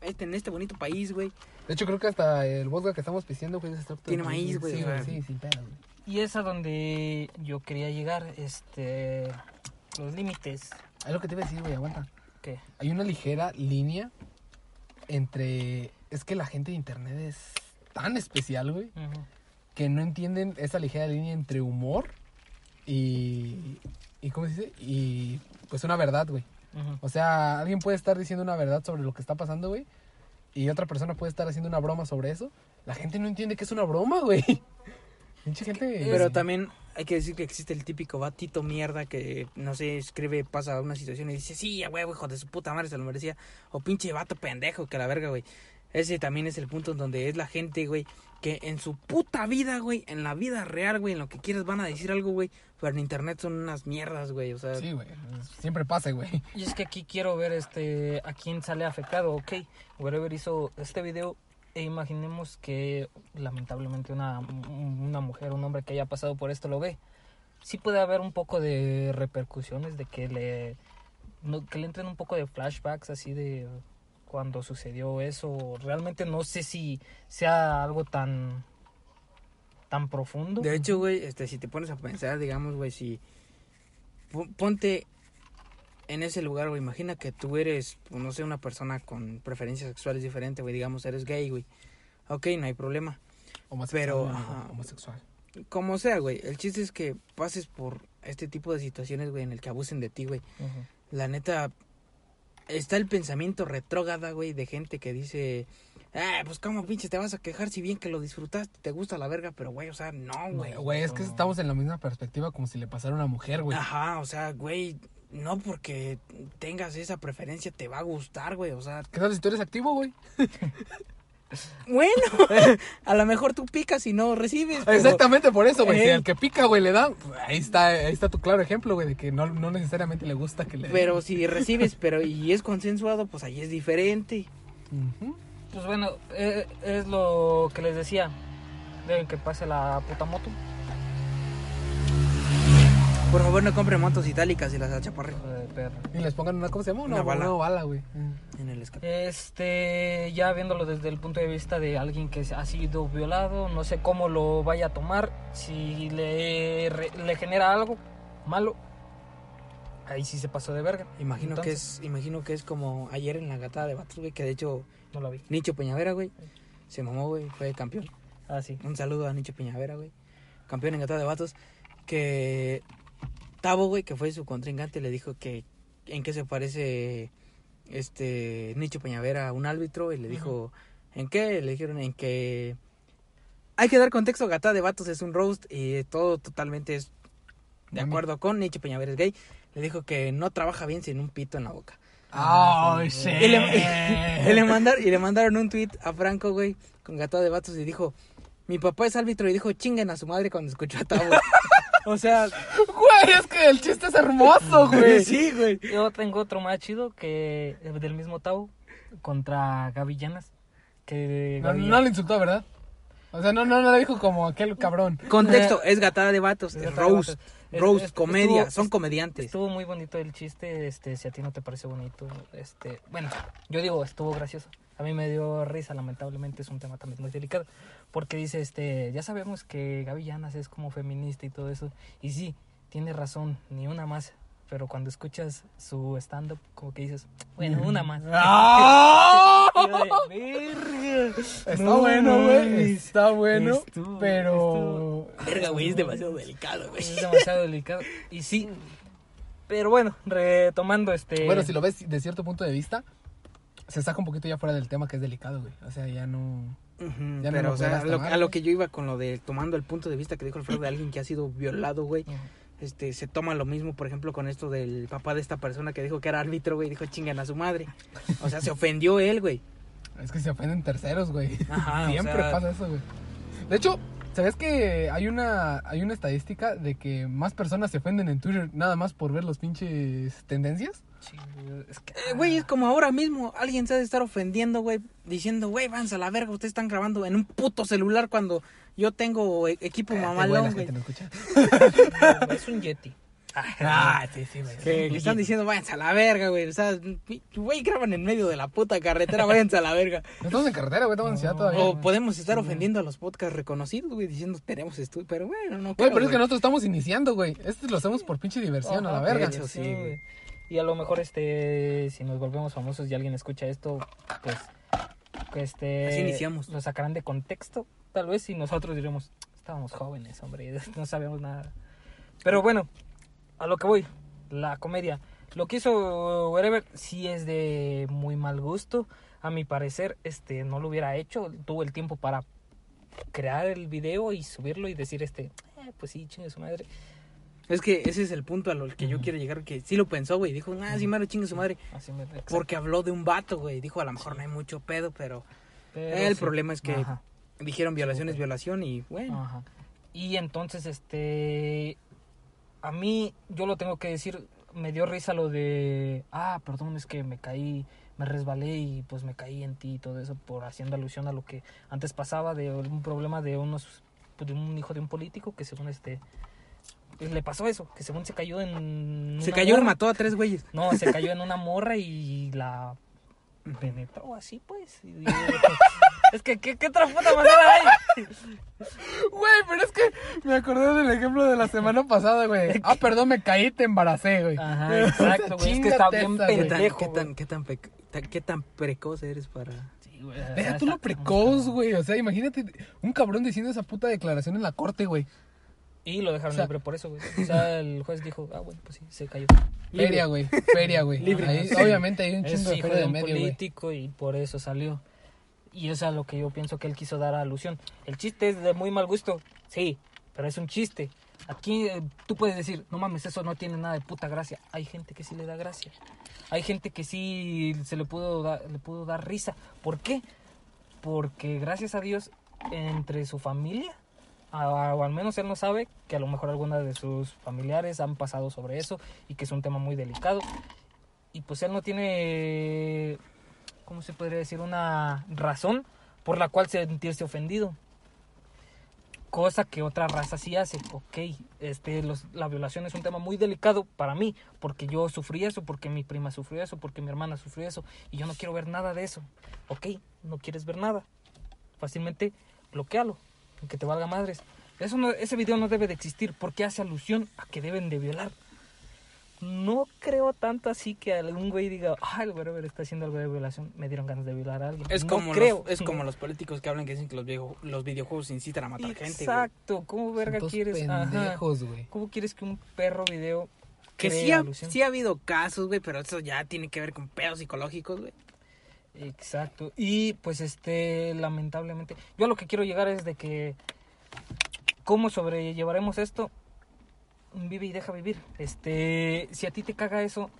este en este bonito país, güey. De hecho, creo que hasta el vodka que estamos pisteando, güey, es Tiene maíz, güey, Sí, sí, sin pedo, güey. Y es a donde yo quería llegar, este, los límites. Es lo que te iba a decir, güey, aguanta. ¿Qué? Hay una ligera línea entre... Es que la gente de internet es tan especial, güey, que no entienden esa ligera línea entre humor y... ¿Y cómo se dice? Y pues una verdad, güey. O sea, alguien puede estar diciendo una verdad sobre lo que está pasando, güey. Y otra persona puede estar haciendo una broma sobre eso. La gente no entiende que es una broma, güey. Pinche gente... Pero también hay que decir que existe el típico batito mierda que, no sé, escribe, pasa una situación y dice, sí, a huevo, hijo de su puta madre, se lo merecía. O pinche vato pendejo, que la verga, güey. Ese también es el punto en donde es la gente, güey, que en su puta vida, güey, en la vida real, güey, en lo que quieras van a decir algo, güey, pero en internet son unas mierdas, güey, o sea... Sí, güey. Siempre pasa, güey. Y es que aquí quiero ver este a quién sale afectado, ok. Wherever hizo este video e imaginemos que lamentablemente una, una mujer, un hombre que haya pasado por esto lo ve. Sí puede haber un poco de repercusiones de que le que le entren un poco de flashbacks así de cuando sucedió eso. Realmente no sé si sea algo tan tan profundo. De hecho, güey, este, si te pones a pensar, digamos, güey, si pon- ponte en ese lugar, güey, imagina que tú eres, pues, no sé, una persona con preferencias sexuales diferentes, güey, digamos, eres gay, güey. Ok, no hay problema. Homosexual, Pero, ajá. homosexual. Como sea, güey. El chiste es que pases por este tipo de situaciones, güey, en el que abusen de ti, güey. La neta, está el pensamiento retrógrada, güey, de gente que dice, ah, pues cómo pinche te vas a quejar si bien que lo disfrutaste, te gusta la verga, pero güey, o sea, no, güey. Güey, güey, es que no. estamos en la misma perspectiva como si le pasara a una mujer, güey. Ajá, o sea, güey, no porque tengas esa preferencia te va a gustar, güey, o sea, ¿Qué tal si tú eres activo, güey? bueno, a lo mejor tú picas y no recibes. pero- Exactamente por eso, güey. Si al que pica, güey, le da. Ahí está, ahí está tu claro ejemplo, güey, de que no, no necesariamente le gusta que le. Pero si recibes, pero y es consensuado, pues ahí es diferente. Pues bueno, eh, es lo que les decía. Deben que pase la puta moto. Por favor, no compren motos itálicas y las achaparren hijo de perra. Y les pongan una, ¿cómo se llama? Una, Una bala. Una bala, güey. en el escape. Este, ya viéndolo desde el punto de vista de alguien que ha sido violado, no sé cómo lo vaya a tomar, si le, re- le genera algo malo, ahí sí se pasó de verga. Imagino que es, imagino que es como ayer en la gatada de Batos, güey, que de hecho No lo vi. Nicho Peñavera, güey, se mamó, güey, fue campeón. Ah, sí. Un saludo a Nicho Peñavera, güey. Campeón en gatada de vatos. Que Tavo, güey, que fue su contrincante, le dijo que en qué se parece este Nicho Peñavera a un árbitro. Y le dijo, ¿en qué? Le dijeron en que hay que dar contexto, gatada de vatos es un roast y todo totalmente es de Mami. acuerdo con Nicho Peñavera es gay. Le dijo que no trabaja bien sin un pito en la boca. ¡Ay, sí! Y le, y le mandar- y le mandaron un tweet a Franco, güey, con gatada de vatos y dijo, mi papá es árbitro y dijo, chinguen a su madre cuando escuchó a Tavo. o sea, Güey, es que el chiste es hermoso, güey. sí, güey. Yo tengo otro más chido que es del mismo Tau contra Gavillanas. Que No, no le insultó, ¿verdad? O sea, no, no, no le dijo como aquel cabrón. Contexto, es gatada de vatos, Es gatada de roast, vatos. Es- roast, es- comedia, estuvo- son comediantes. Estuvo muy bonito el chiste, este, si a ti no te parece bonito, este, bueno, yo digo, estuvo gracioso. A mí me dio risa, lamentablemente es un tema también muy delicado, porque dice, este, ya sabemos que Gaby Llanas es como feminista y todo eso, y sí, tiene razón, ni una más, pero cuando escuchas su stand-up, como que dices, bueno, una más. ¡Ah! Está No bueno, güey. Está bueno. Estuvo- pero. Verga, güey, es demasiado delicado, güey. Es demasiado delicado. Y sí, pero bueno, retomando este... Bueno, si lo ves de cierto punto de vista, se saca un poquito ya fuera del tema que es delicado, güey. O sea, ya no. Ujú, Ya no pero, o sea, a lo, tomar, a lo güey. que yo iba con lo de tomando el punto de vista que dijo Alfredo de alguien que ha sido violado, güey. Este, se toma lo mismo, por ejemplo, con esto del papá de esta persona que dijo que era árbitro, güey, dijo chingan a su madre. O sea, se ofendió él, güey. Es que se ofenden terceros, güey. Ajá, o Siempre sea- pasa eso, güey. De hecho, ¿sabes que hay una, hay una estadística de que más personas se ofenden en Twitter nada más por ver los pinches tendencias? Sí, es que... Eh, Güey, es como ahora mismo, alguien se ha de estar ofendiendo, güey, diciendo, güey, váyanse a la verga, ustedes están grabando en un puto celular cuando yo tengo e- equipo Cállate, güey, mamalón, güey. no es un Yeti. Ah, sí, sí, güey. Que, que están diciendo, váyanse a la verga, güey. O sea, güey, graban en medio de la puta carretera, váyanse a la verga. No estamos en carretera, güey, estamos en ciudad todavía. O podemos estar ofendiendo a los podcasts reconocidos, güey, diciendo, tenemos estudio. Pero bueno, no Güey, creo, pero es que güey. nosotros estamos iniciando, güey. Esto lo hacemos por pinche diversión, a la verga. hecho, sí, güey. Y a lo mejor este si nos volvemos famosos y alguien escucha esto, pues este Así iniciamos. Lo sacarán de contexto, tal vez y nosotros diremos, estábamos jóvenes, hombre, no sabíamos nada. Pero bueno, a lo que voy, la comedia. Lo que hizo Wherever sí es de muy mal gusto. A mi parecer, este no lo hubiera hecho. Tuvo el tiempo para crear el video y subirlo y decir este, "Eh, pues sí, chingue su madre. Es que ese es el punto a lo que yo quiero llegar, que sí lo pensó, güey. Dijo, ah, sí, maro, chingue su madre. Así me exacto. Porque habló de un vato, güey. Dijo, a lo mejor no hay mucho pedo, pero... Pero el sí. problema es que Ajá. dijeron violación es violación y, bueno... Ajá. Y entonces, este, a mí, yo lo tengo que decir, me dio risa lo de, ah, perdón, es que me caí, me resbalé y pues me caí en ti y todo eso, por haciendo alusión a lo que antes pasaba de un problema de unos, pues, de un hijo de un político que según este, le pasó eso, que según se cayó en... Se cayó y mató a tres güeyes. No, se cayó en una morra y la penetró así, pues. y es que, ¿qué, qué otra puta manera hay? Güey, pero es que me acordé del ejemplo de la semana pasada, güey. Ah, perdón, me caí, te embaracé, güey. Ajá, exacto, güey. Es que está bien esa, ¿Qué tan, pendejo, qué tan, qué tan, qué tan precoz eres para...? Deja tú lo precoz, güey. O sea, imagínate un cabrón diciendo esa puta declaración en la corte, güey. Y lo dejaron O sea- libre por eso, güey. O sea, el juez dijo, ah, bueno, pues sí, se cayó. Feria, güey. Feria, güey. Libre. Obviamente hay un chingo de feria de un medio, político y por eso salió. Y eso es a lo que yo pienso que él quiso dar alusión. El chiste es de muy mal gusto, sí, pero es un chiste. Aquí eh, tú puedes decir, no mames, eso no tiene nada de puta gracia. Hay gente que sí le da gracia. Hay gente que sí se le pudo, dar- le pudo dar risa. ¿Por qué? Porque gracias a Dios, entre su familia, o al menos él no sabe que a lo mejor alguna de sus familiares han pasado sobre eso y que es un tema muy delicado. Y pues él no tiene, ¿cómo se podría decir? Una razón por la cual sentirse ofendido. Cosa que otra raza sí hace. Ok, este, los, la violación es un tema muy delicado para mí, porque yo sufrí eso, porque mi prima sufrió eso, porque mi hermana sufrió eso, y yo no quiero ver nada de eso. Ok, no quieres ver nada. Fácilmente bloquealo, que te valga madres. Eso no- ese video no debe de existir porque hace alusión a que deben de violar. No creo tanto así que algún güey diga, ah, el güey está haciendo algo de violación, me dieron ganas de violar a alguien. Es no como, creo. Los, es como los políticos que hablan que dicen que los, video- los videojuegos incitan a matar gente. güey. Exacto, ¿cómo verga Son quieres? Ajá. pendejos, güey. ¿Cómo quieres que un perro video Que sí ha, sí ha habido casos, güey, pero eso ya tiene que ver con pedos psicológicos, güey. Exacto. Y pues este, lamentablemente, yo a lo que quiero llegar es de que cómo sobrellevaremos esto. Vive y deja vivir. Este, si a ti te caga eso,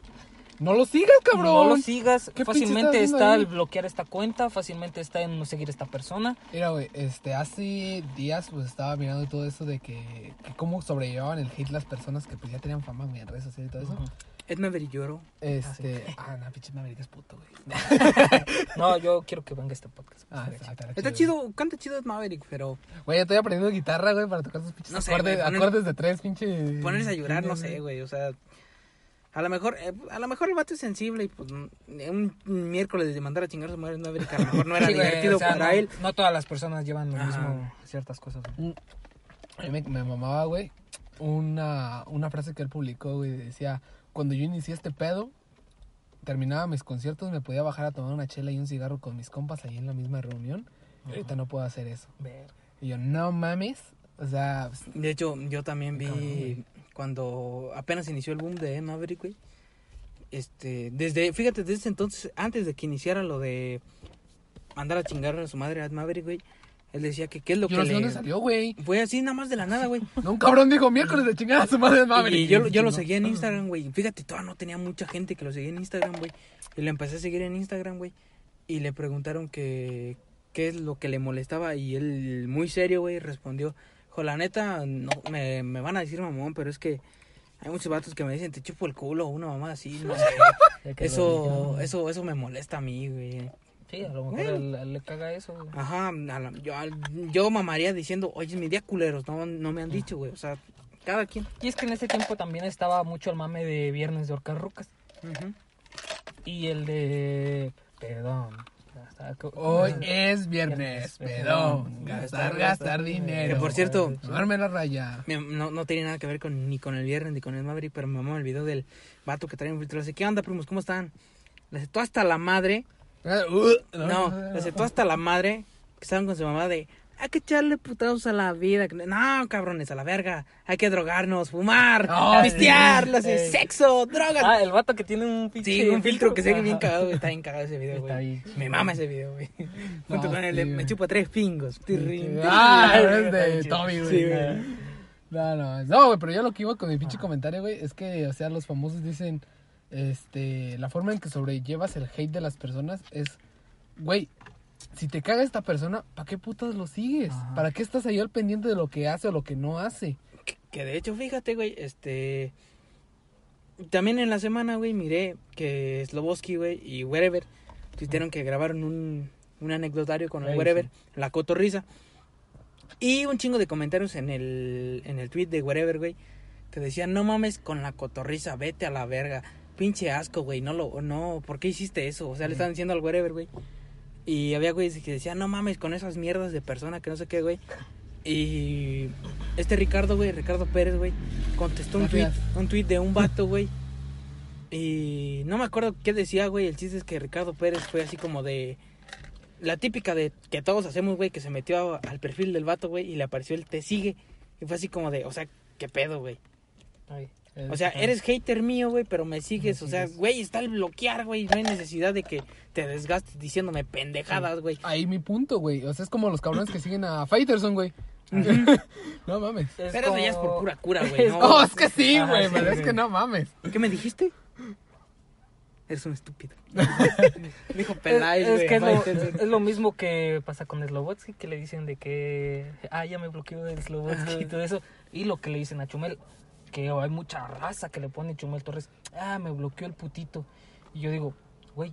No lo sigas, cabrón. no lo sigas. ¿Qué pinche Fácilmente está ahí? el bloquear esta cuenta, fácilmente está en no seguir esta persona. Mira, güey, este, hace días pues estaba mirando todo eso de que, que cómo sobrellevaban el hate las personas que pues ya tenían fama, güey, en redes sociales y todo eso. Edna Lloro. Este, ah, no, pinche Maverick es puto, güey. No, yo quiero que venga este podcast. Ah, está, chido. está Está chido, canta chido Ed Maverick, pero Güey, estoy aprendiendo guitarra, güey, para tocar esos pinches No sé, acordes, güey, poner- acordes de tres, pinche. ponerse a llorar, no sé, güey, o sea... A lo mejor, eh, a lo mejor el vato es sensible y pues un, un miércoles de mandar a chingar a su madre a lo mejor no era Sí, divertido o sea, para no, él. No todas las personas llevan lo Ajá. mismo ciertas cosas. güey. A mí me, me mamaba, güey, una, una frase que él publicó, güey, decía, cuando yo inicié este pedo, terminaba mis conciertos, me podía bajar a tomar una chela y un cigarro con mis compas ahí en la misma reunión. Y ahorita no puedo hacer eso. Verga. Y yo, no mames. O sea, pues, De hecho, yo también vi Cabrón, cuando apenas inició el boom de Maverick, güey. Este, desde, fíjate, desde entonces, antes de que iniciara lo de mandar a chingar a su madre a Ed Maverick, güey, él decía que qué es lo yo que no sé le... dónde salió, güey. Fue así nada más de la nada, güey. No, un cabrón dijo miércoles de chingada a su madre Maverick. Y yo, yo lo seguía en Instagram, güey. Fíjate, todavía no tenía mucha gente que lo seguía en Instagram, güey. Y le empecé a seguir en Instagram, güey. Y le preguntaron que qué es lo que le molestaba. Y él, muy serio, güey, respondió: Jo, la neta, no, me, me van a decir mamón, pero es que hay muchos vatos que me dicen, te chupo el culo, una mamá así, no sé. Eso, eso, eso me molesta a mí, güey. Sí, a lo mejor Bueno. le caga eso. güey. Ajá, a la- yo, mamaría diciendo, oye, es mi día culeros, no, no me han dicho, güey. O sea, cada quien. Y es que en ese tiempo también estaba mucho el mame de Viernes de Orcas Rucas. Ujú. Y el de. Perdón. Hoy es viernes, pedón. Gastar, gastar dinero. Que por cierto, Sumarme la raya. No, no tiene nada que ver con ni con el viernes ni con el Maverick, pero me mamó el video del vato que trae un filtro. Le dice, ¿qué onda, primos? ¿Cómo están? Le dice, tú hasta la madre. Uh, No, le dice, tú hasta la madre. Que estaban con su mamá de, hay que echarle putados a la vida. No, cabrones, a la verga. Hay que drogarnos, fumar, pistear, sí. Eh. sexo, drogas. Ah, el vato que tiene un pinche. sí, un filtro que se ve bien cagado. Está bien cagado ese video, Está güey. bien. Me mama ese video, güey. Junto No, con el me chupa tres pingos. Ah, es de. Tommy, güey. Sí, güey. No, no, no, güey, pero yo lo que iba con mi pinche comentario, güey, es que, o sea, los famosos dicen, este, la forma en que sobrellevas el hate de las personas es, güey, si te caga esta persona, ¿para qué putas lo sigues? Ajá. ¿Para qué estás ahí al pendiente de lo que hace o lo que no hace? Que, que de hecho, fíjate, güey, este... También en la semana, güey, miré que Sloboski, güey, y Wherever tuvieron que grabaron un, un anecdotario con el Wherever, sí. la cotorriza. Y un chingo de comentarios en el, en el tweet de Wherever, güey, que decían, no mames con la cotorriza, vete a la verga. Pinche asco, güey, no lo, no, ¿por qué hiciste eso? O sea, le estaban diciendo al Wherever, güey. Y había güeyes que decían, no mames con esas mierdas de persona que no sé qué, güey. Y este Ricardo, güey, Ricardo Pérez, güey, contestó un tweet, un tweet de un vato, güey. Y no me acuerdo qué decía, güey. El chiste es que Ricardo Pérez fue así como de. la típica de que todos hacemos, güey, que se metió a- al perfil del vato, güey, y le apareció el te sigue. Y fue así como de, o sea, ¿qué pedo, güey? Ay, O sea, eres hater mío, güey, pero me sigues. O sea, güey, está el bloquear, güey. No hay necesidad de que te desgastes diciéndome pendejadas, güey. Ahí mi punto, güey. O sea, es como los cabrones que siguen a Fighterson, güey. no mames. Es Pero eso ya es por como- pura cura, güey. ¿no? Oh, es que sí, güey, sí, pero es que no mames. ¿Qué me dijiste? Eres un estúpido. Dijo Peláez, es que es lo, es lo mismo que pasa con Slobotsky, que le dicen de que, ah, ya me bloqueó el Slobotsky y todo eso. Y lo que le dicen a Chumel, que hay mucha raza que le pone Chumel Torres, ah, me bloqueó el putito. Y yo digo, güey,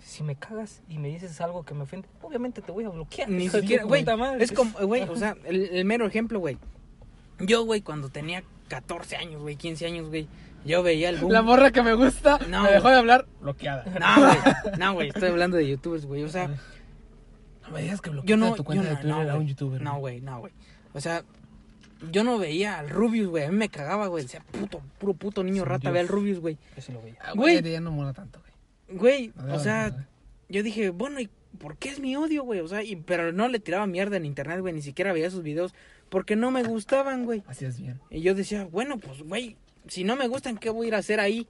si me cagas y me dices algo que me ofende, obviamente te voy a bloquear. Ni siquiera, güey. Es como, güey, o sea, el, el mero ejemplo, güey. Yo, güey, cuando tenía 14 años, güey, 15 años, güey, yo veía el boom. La morra que me gusta No. me dejó de hablar bloqueada. No, güey. No, güey, estoy hablando de youtubers, güey. O sea, No me digas que bloqueaste no. tu cuenta yo de no, Twitter no, a un youtuber. No, güey, no, güey. O sea, yo no veía al Rubius, güey. A mí me cagaba, güey. Decía, puto, puro puto niño rata, Dios. ve al Rubius, güey. Yo sí lo veía. Ah, Güey. ya no mola tanto, güey. Güey, No, o sea, no. yo dije, bueno, ¿y por qué es mi odio, güey? O sea, y, pero no le tiraba mierda en internet, güey. Ni siquiera veía sus videos porque no me gustaban, güey. Así es bien. Y yo decía, bueno, pues, güey, si no me gustan, ¿qué voy a ir a hacer ahí?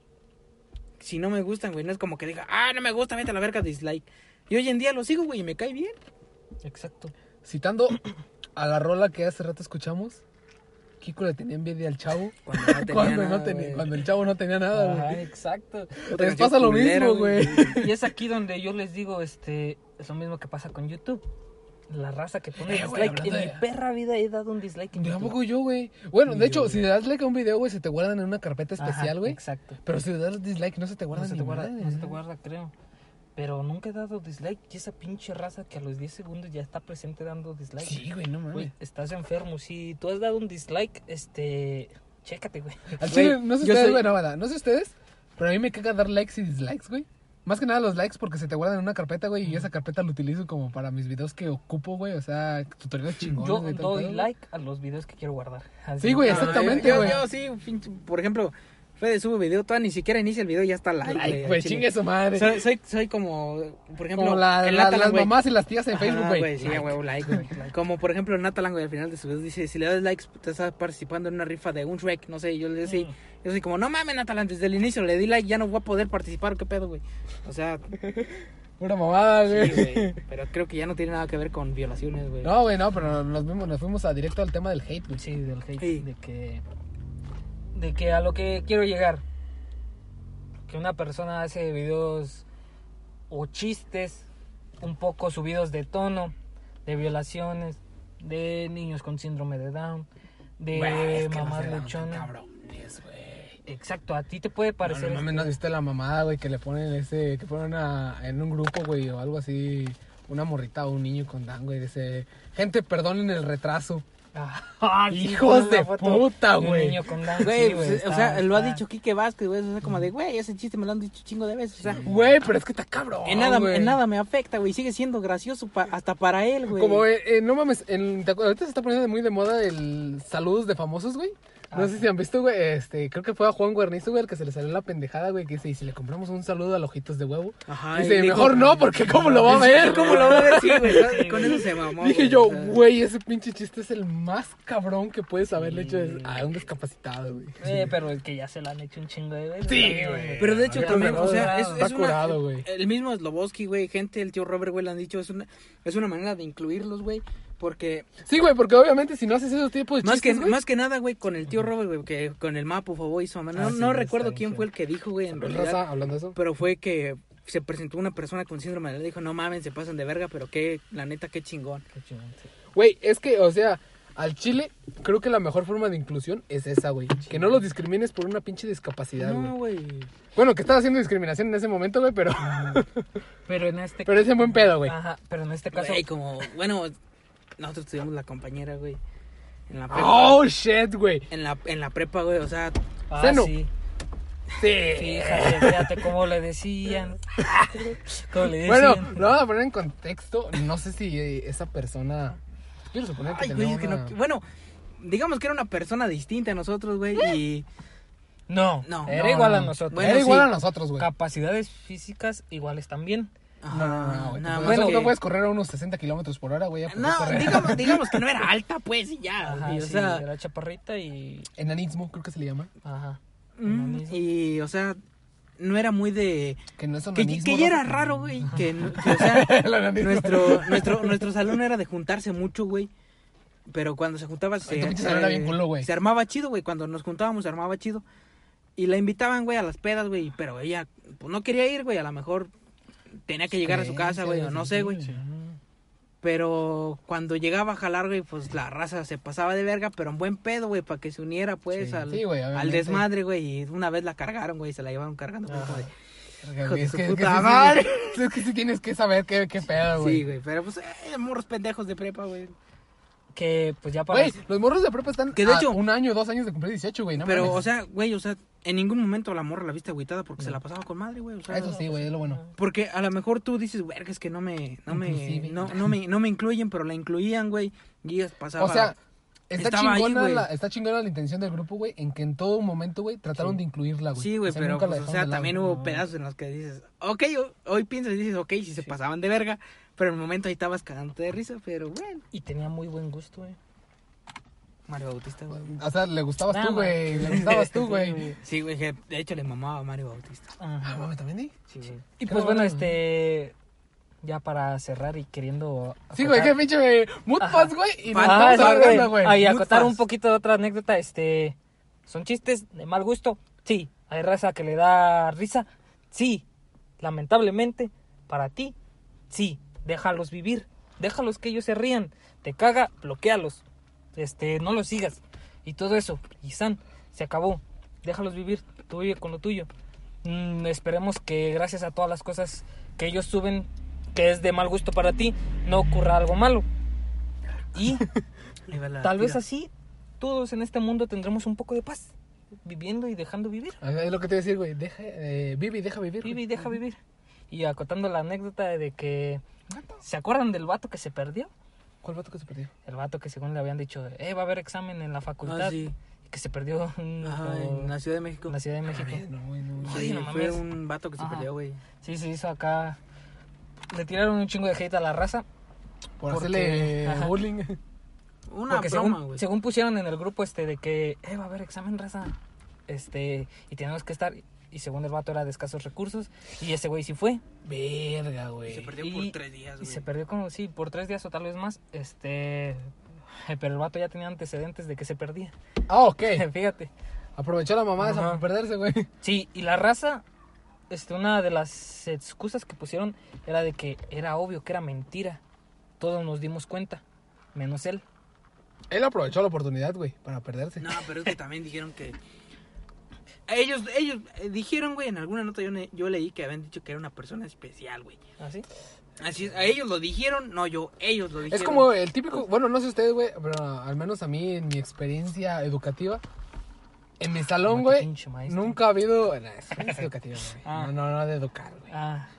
Si no me gustan, güey, no es como que diga, ah, no me gusta, vete a la verga, dislike. Y hoy en día lo sigo, güey, y me cae bien. Exacto. Citando a la rola que hace rato escuchamos, Kiko le tenía envidia al chavo. Cuando no tenía cuando, nada, no tenía- güey. cuando el chavo no tenía nada, Ajá, güey. exacto. Otra Les pasa lo mismo, güey. Y es aquí donde yo les digo, este, es lo mismo que pasa con YouTube. La raza que pone Eh, güey, dislike. En mi perra vida he dado un dislike en tampoco yo, güey. Bueno, Ni de hecho, si le das like a un video, güey, se te guardan en una carpeta especial, Ajá, güey. Exacto. Pero si le das dislike, no se te guarda No se, te guarda, madre, no se te guarda, creo. Pero nunca he dado dislike. Y esa pinche raza que a los 10 segundos ya está presente dando dislike. Sí, güey, no mames. Güey, estás enfermo. Si tú has dado un dislike, este. Chécate, güey. Al Güey, chile, no sé yo ustedes, soy- güey, no, verdad, no sé ustedes, pero a mí me caga dar likes y dislikes, güey. Más que nada los likes porque se te guardan en una carpeta, güey, y esa carpeta la utilizo como para mis videos que ocupo, güey, o sea, tutoriales chingones. Yo güey, todo doy like a los videos que quiero guardar. Así. Sí, güey, exactamente, yo- güey. Yo, sí, pinche- por ejemplo, Fede sube video, todavía ni siquiera inicia el video y ya está like, güey, chile. chingue su madre. Soy, soy, soy como, por ejemplo, como la, el la- las güey. mamás y las tías en Facebook, güey. Sí, like, güey. Como por ejemplo, Natalan, güey, al final de su video dice, si le das likes, te estás participando en una rifa de un Shrek, no sé, yo le decía, Mm. yo soy como, no mames, Natalan, desde el inicio le di like, ya no voy a poder participar, ¿qué pedo, güey? O sea, Pura mamada, sí, güey. güey, pero creo que ya no tiene nada que ver con violaciones, güey. No, güey, no, pero nos, fuimos, nos fuimos a directo al tema del hate, güey. Sí, del hate. Sí. De que. De que a lo que quiero llegar. Que una persona hace videos o chistes un poco subidos de tono, de violaciones, de niños con síndrome de Down, de Güey, es que no mamás dan luchonas. cabrones. Exacto, a ti te puede No, parecer. no mames, este- ¿no viste la mamada, güey, que le ponen ese, que ponen una, en un grupo, güey, o algo así, una morrita o un niño con Dan, güey, dice, gente, perdonen el retraso. Ah, sí, Hijos de puta, güey. niño con Down, Güey, sí, pues, está- o sea, lo ha dicho Quique Vázquez, güey, o sea, como de, güey, ese chiste me lo han dicho chingo de veces, o sea, Güey, pero es que está cabrón, en nada, güey. en nada me afecta, güey, sigue siendo gracioso pa- hasta para él, güey. Como, eh, eh, no mames, en, ahorita se está poniendo muy de moda el saludos de famosos, güey. No sé si han visto, güey, este, creo que fue a Juan Guarnizo, güey, el que se le salió la pendejada, güey, que dice, y si le compramos un saludo a ojitos de huevo. Ajá, dice, y dijo- mejor no, porque ¿cómo lo va a ver? ¿Cómo lo va a ver? Sí, güey, Sí, con eso se mamó. Dije güey, yo, güey, ese pinche chiste es el más cabrón que puedes haberle hecho a un discapacitado, güey. Eh, pero es que ya se la han hecho un chingo de veces. Sí, güey. Pero de hecho también, o sea, es, está es una, curado, güey. el mismo Sloboski, güey, gente, el tío Robert, güey, le han dicho, es una, es una manera de incluirlos, güey, porque Sí, güey, porque obviamente si no haces esos tipos de más que, güey. más que nada, güey, con el tío Robert, güey, que con el Mapo, Fobo y su mamá, no, Ah, sí, no recuerdo quién fue el que dijo, güey, en realidad, Raza, hablando de eso. pero fue que se presentó una persona con síndrome de dijo, no mames, se pasan de verga, pero qué, la neta, qué chingón. Qué chingón, sí. Güey, es que, o sea, al chile, creo que la mejor forma de inclusión es esa, güey. Que no los discrimines por una pinche discapacidad, No, güey. Bueno, que estás haciendo discriminación en ese momento, güey, pero, Pero en este pero es en buen pedo, güey. Ajá, pero en este caso. Güey, como, bueno, nosotros tuvimos la compañera, güey, en la prepa. Oh, shit, güey. En la, en la prepa, güey, o sea, Ah, Seno. sí. Sí. Fíjate, fíjate cómo le decían. Cómo le decían. Bueno, lo vamos a poner en contexto. No sé si eh, esa persona. Quiero suponer que Ay, tenía güey, es que una- no. Bueno, digamos que era una persona distinta a nosotros, güey. Y. no, No, era no, igual a no. nosotros. Bueno, Era sí. igual a nosotros, güey. Capacidades físicas iguales también. No, no, no, güey. nada más no, que- no puedes correr a unos 60 kilómetros por hora, güey. No, digamos, digamos que no era alta, pues, y ya. Ajá, o sí, sea, era chaparrita y... Enanismo, creo que se le llama. Ajá. mm, y, o sea, no era muy de... Que no es Que, que ya era raro, güey. Que, o sea, nuestro, nuestro, nuestro salón era de juntarse mucho, güey. Pero cuando se juntaba, se, bien culo, güey. se armaba chido, güey. Cuando nos juntábamos, se armaba chido. Y la invitaban, güey, a las pedas, güey. Pero ella, pues no quería ir, güey. A lo mejor tenía que llegar a su casa, güey. O no sé, güey. Pero cuando llegaba a jalar, güey, pues la raza se pasaba de verga, pero en buen pedo, güey, para que se uniera, pues, Sí, al, sí, desmadre, güey. Y una vez la cargaron, güey, se la llevaron cargando, como de- Hijo Es su que, es que madre. sí, es que sí tienes que saber qué, qué pedo, güey. Sí, güey, pero pues, eh, morros pendejos de prepa, güey. Que pues ya para... Güey, los morros de prepa están Que de a hecho- un año, dos años de cumplir 18, güey. No pero, o sea, güey, o sea, en ningún momento la morra la viste agüitada porque se la pasaba con madre, güey. O sea, Eso sí, güey, es lo bueno. Porque a lo mejor tú dices, verga, es que no me, no me, no, no me, no me incluyen, pero la incluían, güey. Y ellas pasaban. O sea, está ahí, chingona, güey. la, está chingona la intención del grupo, güey, en que en todo momento, güey, trataron de incluirla, güey. sí, güey, O sea, pero, nunca la pues, o sea, lado. también hubo pedazos en los que dices, ok, ho- hoy piensas y dices, ok, si se pasaban de verga, pero en el momento ahí estabas cagándote de risa, pero bueno. Y tenía muy buen gusto, güey. Mario Bautista, güey. O sea, le gustabas Nah, tú, güey. Le gustabas tú, güey. Sí, güey, de hecho le mamaba a Mario Bautista. Ah, Ajá. mames, también, ¿eh? Sí, güey. Y pues bueno, bueno. este... Ya para cerrar y queriendo... Sí, güey, qué pinche güey. Mood pass, güey. Y Ajá, estamos sí, güey. güey. Y Mood acotar un poquito de otra anécdota, este... ¿Son chistes de mal gusto? Sí. ¿Hay raza que le da risa? Sí. Lamentablemente, para ti, sí. Déjalos vivir. Déjalos que ellos se rían. Te caga, bloquealos. Este, no los sigas. Y todo eso. Y San, se acabó. Déjalos vivir. Tú vive con lo tuyo. Mm, esperemos que gracias a todas las cosas que ellos suben, que es de mal gusto para ti, no ocurra algo malo. Y Tal vez así todos en este mundo tendremos un poco de paz, viviendo y dejando vivir. Ah, Es lo que te iba a decir, güey. Deja, eh, vive y deja vivir. Vive y deja vivir. Y acotando la anécdota de que ¿se acuerdan del vato que se perdió? ¿Cuál vato que se perdió? El vato que según le habían dicho, "Eh, va a haber examen en la facultad." Ah, sí. que se perdió en, Ajá, en la Ciudad de México. en la Ciudad de México. No, güey, no. Ay, Sí, no fue un vato que se Ajá. perdió, güey. Sí, se hizo acá le tiraron un chingo de hate a la raza Por Porque- hacerle ajá. bullying. Una Porque broma, según, güey. según pusieron en el grupo este de que eh, va a haber examen raza. Este, y tenemos que estar. Y según el vato era de escasos recursos. Y ese güey sí fue. Verga, Se güey. perdió Y- por tres días, Y güey. se perdió como, sí, por tres días o tal vez más. Este. Pero el vato ya tenía antecedentes de que se perdía. Ah, ok. Fíjate. Aprovechó la mamá esa para perderse, güey. Sí, y la raza. Este, una de las excusas que pusieron era de que era obvio que era mentira. Todos nos dimos cuenta. Menos él. Él aprovechó la oportunidad, güey, para perderse. No, pero es que también dijeron que... Ellos, ellos eh, dijeron, güey, en alguna nota yo, yo leí que habían dicho que era una persona especial, güey. ¿Así? Así es, a ellos lo dijeron, no yo, ellos lo dijeron. Es como el típico, bueno, no sé ustedes, güey, pero al menos a mí en mi experiencia educativa, en mi salón, güey, nunca ha habido, no, es educativa, güey. Ah. No, no, no de educar, güey. Ah,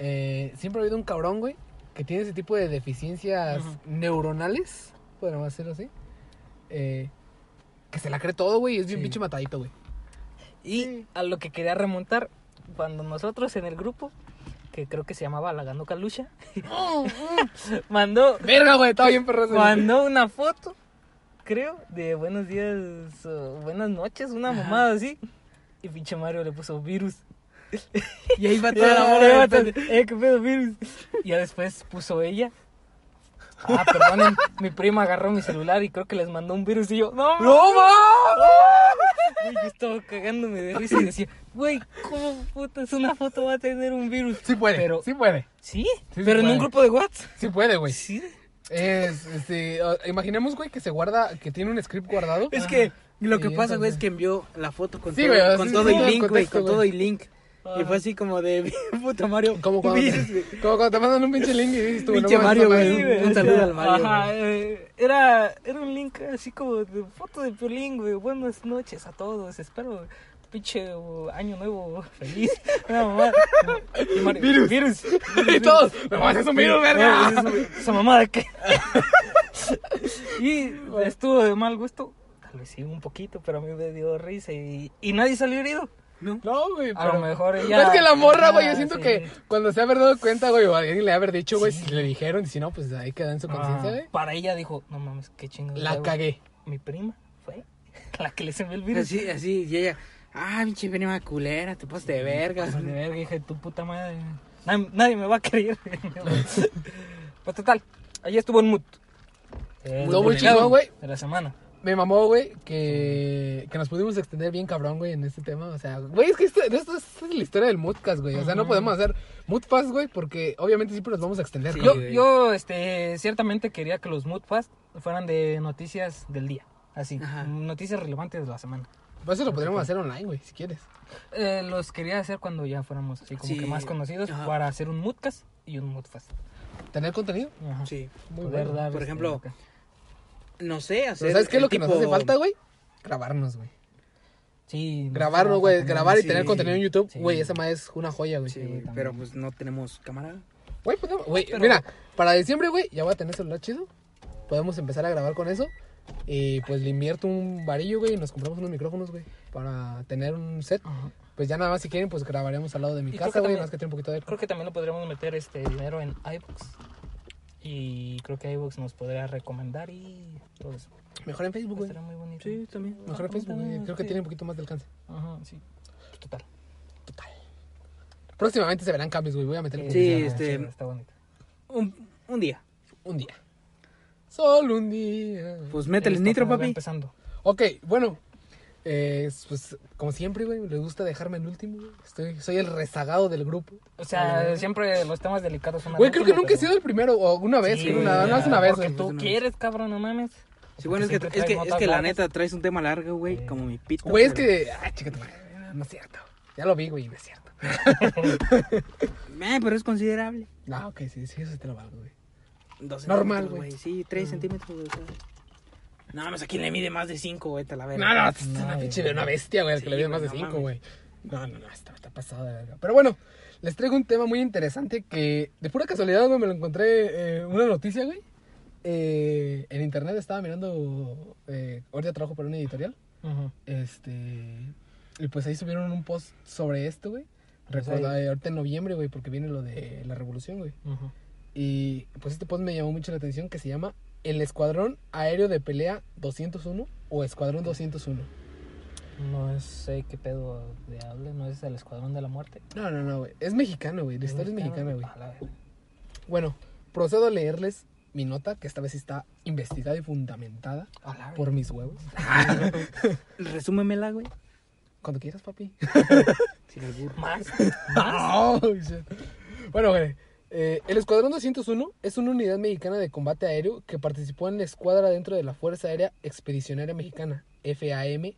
Eh, siempre ha habido un cabrón, güey, que tiene ese tipo de deficiencias neuronales, podríamos decirlo así, eh, que se la cree todo, güey, y es bien Sí. pinche matadito, güey. Y a lo que quería remontar, cuando nosotros en el grupo, que creo que se llamaba Lagando Calucha, mandó, Verga, güey, estaba bien perro mandó una foto, creo, de buenos días, o buenas noches, una mamada así. Y pinche Mario le puso virus. Y ahí va toda la bola eh, qué pedo, virus. Y ya después puso ella. Ah, perdonen, mi prima agarró mi celular y creo que les mandó un virus y yo, no, ¡No, mames! Güey, yo estaba cagándome de risa y decía, güey, ¿cómo putas una foto va a tener un virus? Sí puede, Pero- sí puede, ¿Sí? Sí, pero en puede. un grupo de WhatsApp. sí puede, güey. Sí. Es, este, imaginemos, güey, que se guarda, que tiene un script guardado. Es que lo que pasa, güey, es que envió la foto con Sí, todo, con sí, todo sí, y link, güey, con todo y link. Y fue así como de, puta Mario, Como cuando, virus, güey. como cuando te mandan un pinche link y dices tú, Pinche no Mario, güey. un saludo al Mario, Ajá, eh, era, era un link así como de foto de Piolín, güey. Buenas noches a todos. Espero pinche año nuevo feliz. Mamá. Y Mario, Virus. Virus. Y todos, no mames, es un virus, verga. ¿Esa mamá de qué? y estuvo de mal gusto. Tal vez sí, un poquito, pero a mí me dio risa y, y nadie salió herido. No. No, güey, A lo mejor ella. Es que la morra, güey, yo Ah, siento sí. que cuando se haber dado cuenta, güey, o alguien le haber dicho, güey, si le dijeron, y si no, pues ahí queda en su conciencia, Ah, güey. para ella dijo, no mames, qué chingados. La hago". cagué. Mi prima fue la que le se me el virus. Así, así, y ella, ah, pinche prima culera, te pasas de verga. Pues, de verga, dije, tu puta madre. Nadie, nadie me va a creer. pues total, ahí estuvo en mood. El Estuvo muy delegado chingón, güey. De la semana. Me mamó, güey, que, que nos pudimos extender bien cabrón, güey, en este tema. O sea, güey, es que esto, esto es la historia del Moodcast, güey. O sea, no podemos hacer Moodfast, güey, porque obviamente siempre nos vamos a extender. Sí, güey. Yo, yo, este, ciertamente quería que los mood fast fueran de noticias del día. Así, Ajá. noticias relevantes de la semana. Por eso lo podríamos hacer online, güey, si quieres. Eh, los quería hacer cuando ya fuéramos así como Sí. que más conocidos Ajá. para hacer un moodcast y un moodfast. Tener contenido. Ajá. Sí. Muy Poder bueno. dar, Por este, ejemplo. No sé, hacer. Pero ¿sabes qué es lo que nos hace falta, güey? Grabarnos, güey. sí, Grabarnos, nos güey. Grabar y sí, tener contenido en YouTube, sí. güey, esa madre es una joya, güey. Sí, Sí, pero pues no tenemos cámara. Güey, güey, Pero- mira, para diciembre, güey, ya voy a tener celular chido. Podemos empezar a grabar con eso. Y pues le invierto un varillo, güey, y nos compramos unos micrófonos, güey, para tener un set. Ajá. Pues ya nada más si quieren, pues grabaremos al lado de mi Y casa, güey, más que tiene un poquito de. Creo que también lo podríamos meter este dinero en iBooks. Y creo que iBooks nos podría recomendar y todo eso. Mejor en Facebook, güey. Muy bonito. Sí, también. Mejor en Facebook, güey. Creo que Sí. tiene un poquito más de alcance. Ajá, sí. Total. Total. Próximamente se verán cambios, güey. Voy a meterle Sí, publicidad. este- sí, está bonito. Un, un día. Un día. Solo un día. Pues métele nitro, papi. Empezando. Ok, bueno. Eh, pues como siempre, güey, les gusta dejarme el último, güey. Estoy, soy el rezagado del grupo. O sea, siempre los temas delicados son Güey, creo que nunca he sido el primero, o una vez, Sí, creo, güey, nada, ya, más una vez, Porque güey. tú Una vez. quieres, cabrón, no mames. Sí, bueno, es que, es que, es que la neta traes un tema largo, güey, como mi pito. Güey, es pero- que. Ay, chica, tu madre, no es cierto. Ya lo vi, güey, no es cierto. Eh, pero es considerable. No, ok, sí, sí, eso te lo valgo, güey. Normal, güey. Sí, tres centímetros, güey. No, más a quién le mide más de cinco, güey, te la verga. No, no, es No, una pinche una bestia, güey, al que le güey, más de no cinco, mames. güey. No, no, no, está, está pasado de verga. Pero bueno, les traigo un tema muy interesante que de pura casualidad, güey, me lo encontré eh, una noticia, güey. Eh, en internet estaba mirando, eh, ahorita trabajo para una editorial. Ujú. Este. Y pues ahí subieron un post sobre esto, güey. Recuerda, ahí- eh, ahorita en noviembre, güey, porque viene lo de la revolución, güey. Y pues este post me llamó mucho la atención que se llama El Escuadrón Aéreo de Pelea 201 o Escuadrón 201. No sé qué pedo de hable, no es el Escuadrón de la Muerte. No, no, no, güey. Es mexicano, güey. La historia es mexicana, güey. Bueno, procedo a leerles mi nota, que esta vez está investigada y fundamentada por mis huevos. Resúmemela, güey. Cuando quieras, papi. Sin. Más. Oh, shit. bueno, güey. Eh, el Escuadrón 201 es una unidad mexicana de combate aéreo que participó en la escuadra dentro de la Fuerza Aérea Expedicionaria Mexicana, FAM,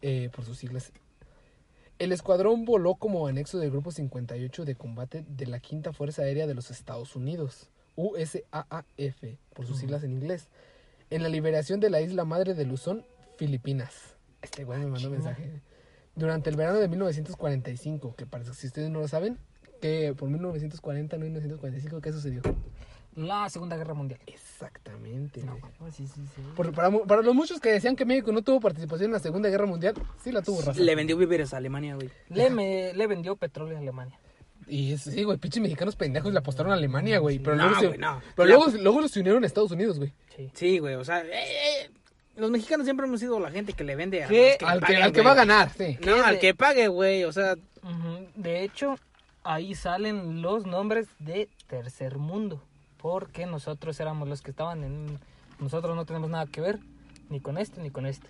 eh, por sus siglas. El escuadrón voló como anexo del Grupo 58 de combate de la Quinta Fuerza Aérea de los Estados Unidos, USAAF, por sus siglas en inglés, en la liberación de la isla madre de Luzón, Filipinas. Este güey me mandó un mensaje. Durante el verano de 1945, que parece que si ustedes no lo saben, que por 1940, no 1945, ¿qué sucedió? La Segunda Guerra Mundial. Exactamente. No, güey. güey, sí, sí, sí. Por- para, para los muchos que decían que México no tuvo participación en la Segunda Guerra Mundial, sí la tuvo raza. Le vendió víveres a Alemania, güey. Le, me- le vendió petróleo a Alemania. Y es- sí, güey, pinches mexicanos pendejos le apostaron a Alemania, güey. Pero, No, luego, se, güey, no. pero luego, luego se unieron a Estados Unidos, güey. Sí. Sí, güey, o sea, eh, eh, los mexicanos siempre hemos sido la gente que le vende Al que, al que va a ganar, sí. No, ¿Qué al que pague, güey, o sea. De hecho, ahí salen los nombres de tercer mundo. Porque nosotros éramos los que estaban en. Nosotros no tenemos nada que ver ni con este ni con este.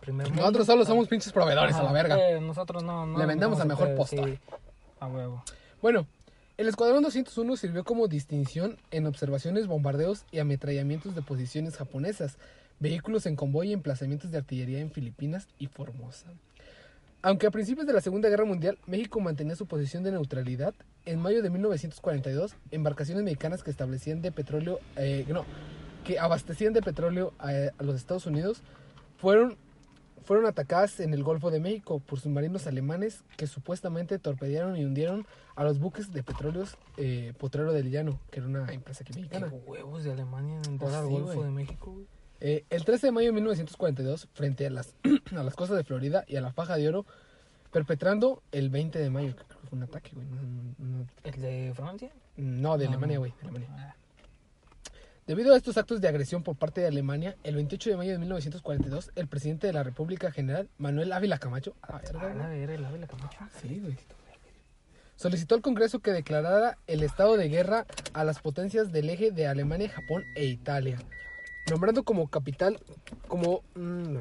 Primer mundo. Nosotros solo somos pinches proveedores a la verga. eh, nosotros no. no Le vendemos se mejor postor. sí, a huevo. Bueno, el Escuadrón 201 sirvió como distinción en observaciones, bombardeos y ametrallamientos de posiciones japonesas, vehículos en convoy y emplazamientos de artillería en Filipinas y Formosa. Aunque a principios de la Segunda Guerra Mundial México mantenía su posición de neutralidad, en mayo de 1942 embarcaciones mexicanas que establecían de petróleo, eh, no, que abastecían de petróleo a, a los Estados Unidos fueron fueron atacadas en el Golfo de México por submarinos alemanes que supuestamente torpedearon y hundieron a los buques de petróleos eh, Potrero del Llano, que era una empresa aquí Qué mexicana. huevos de Alemania en entrar Pues al sí, Golfo de México. Eh, el 13 de mayo de 1942, frente a las, a las costas de Florida y a la Faja de Oro, perpetrando el 20 de mayo. Creo que fue un ataque, güey. ¿El de Francia? no, de No, Alemania, güey. de Alemania. Ah, Debido a estos actos de agresión por parte de Alemania, el 28 de mayo de 1942, el presidente de la República General, Manuel Ávila Camacho, a la verga, A la güey. verga, el Ávila Camacho. Sí, güey. Solicitó al Congreso que declarara el estado de guerra a las potencias del eje de Alemania, Japón e Italia, nombrando como capital, como mm,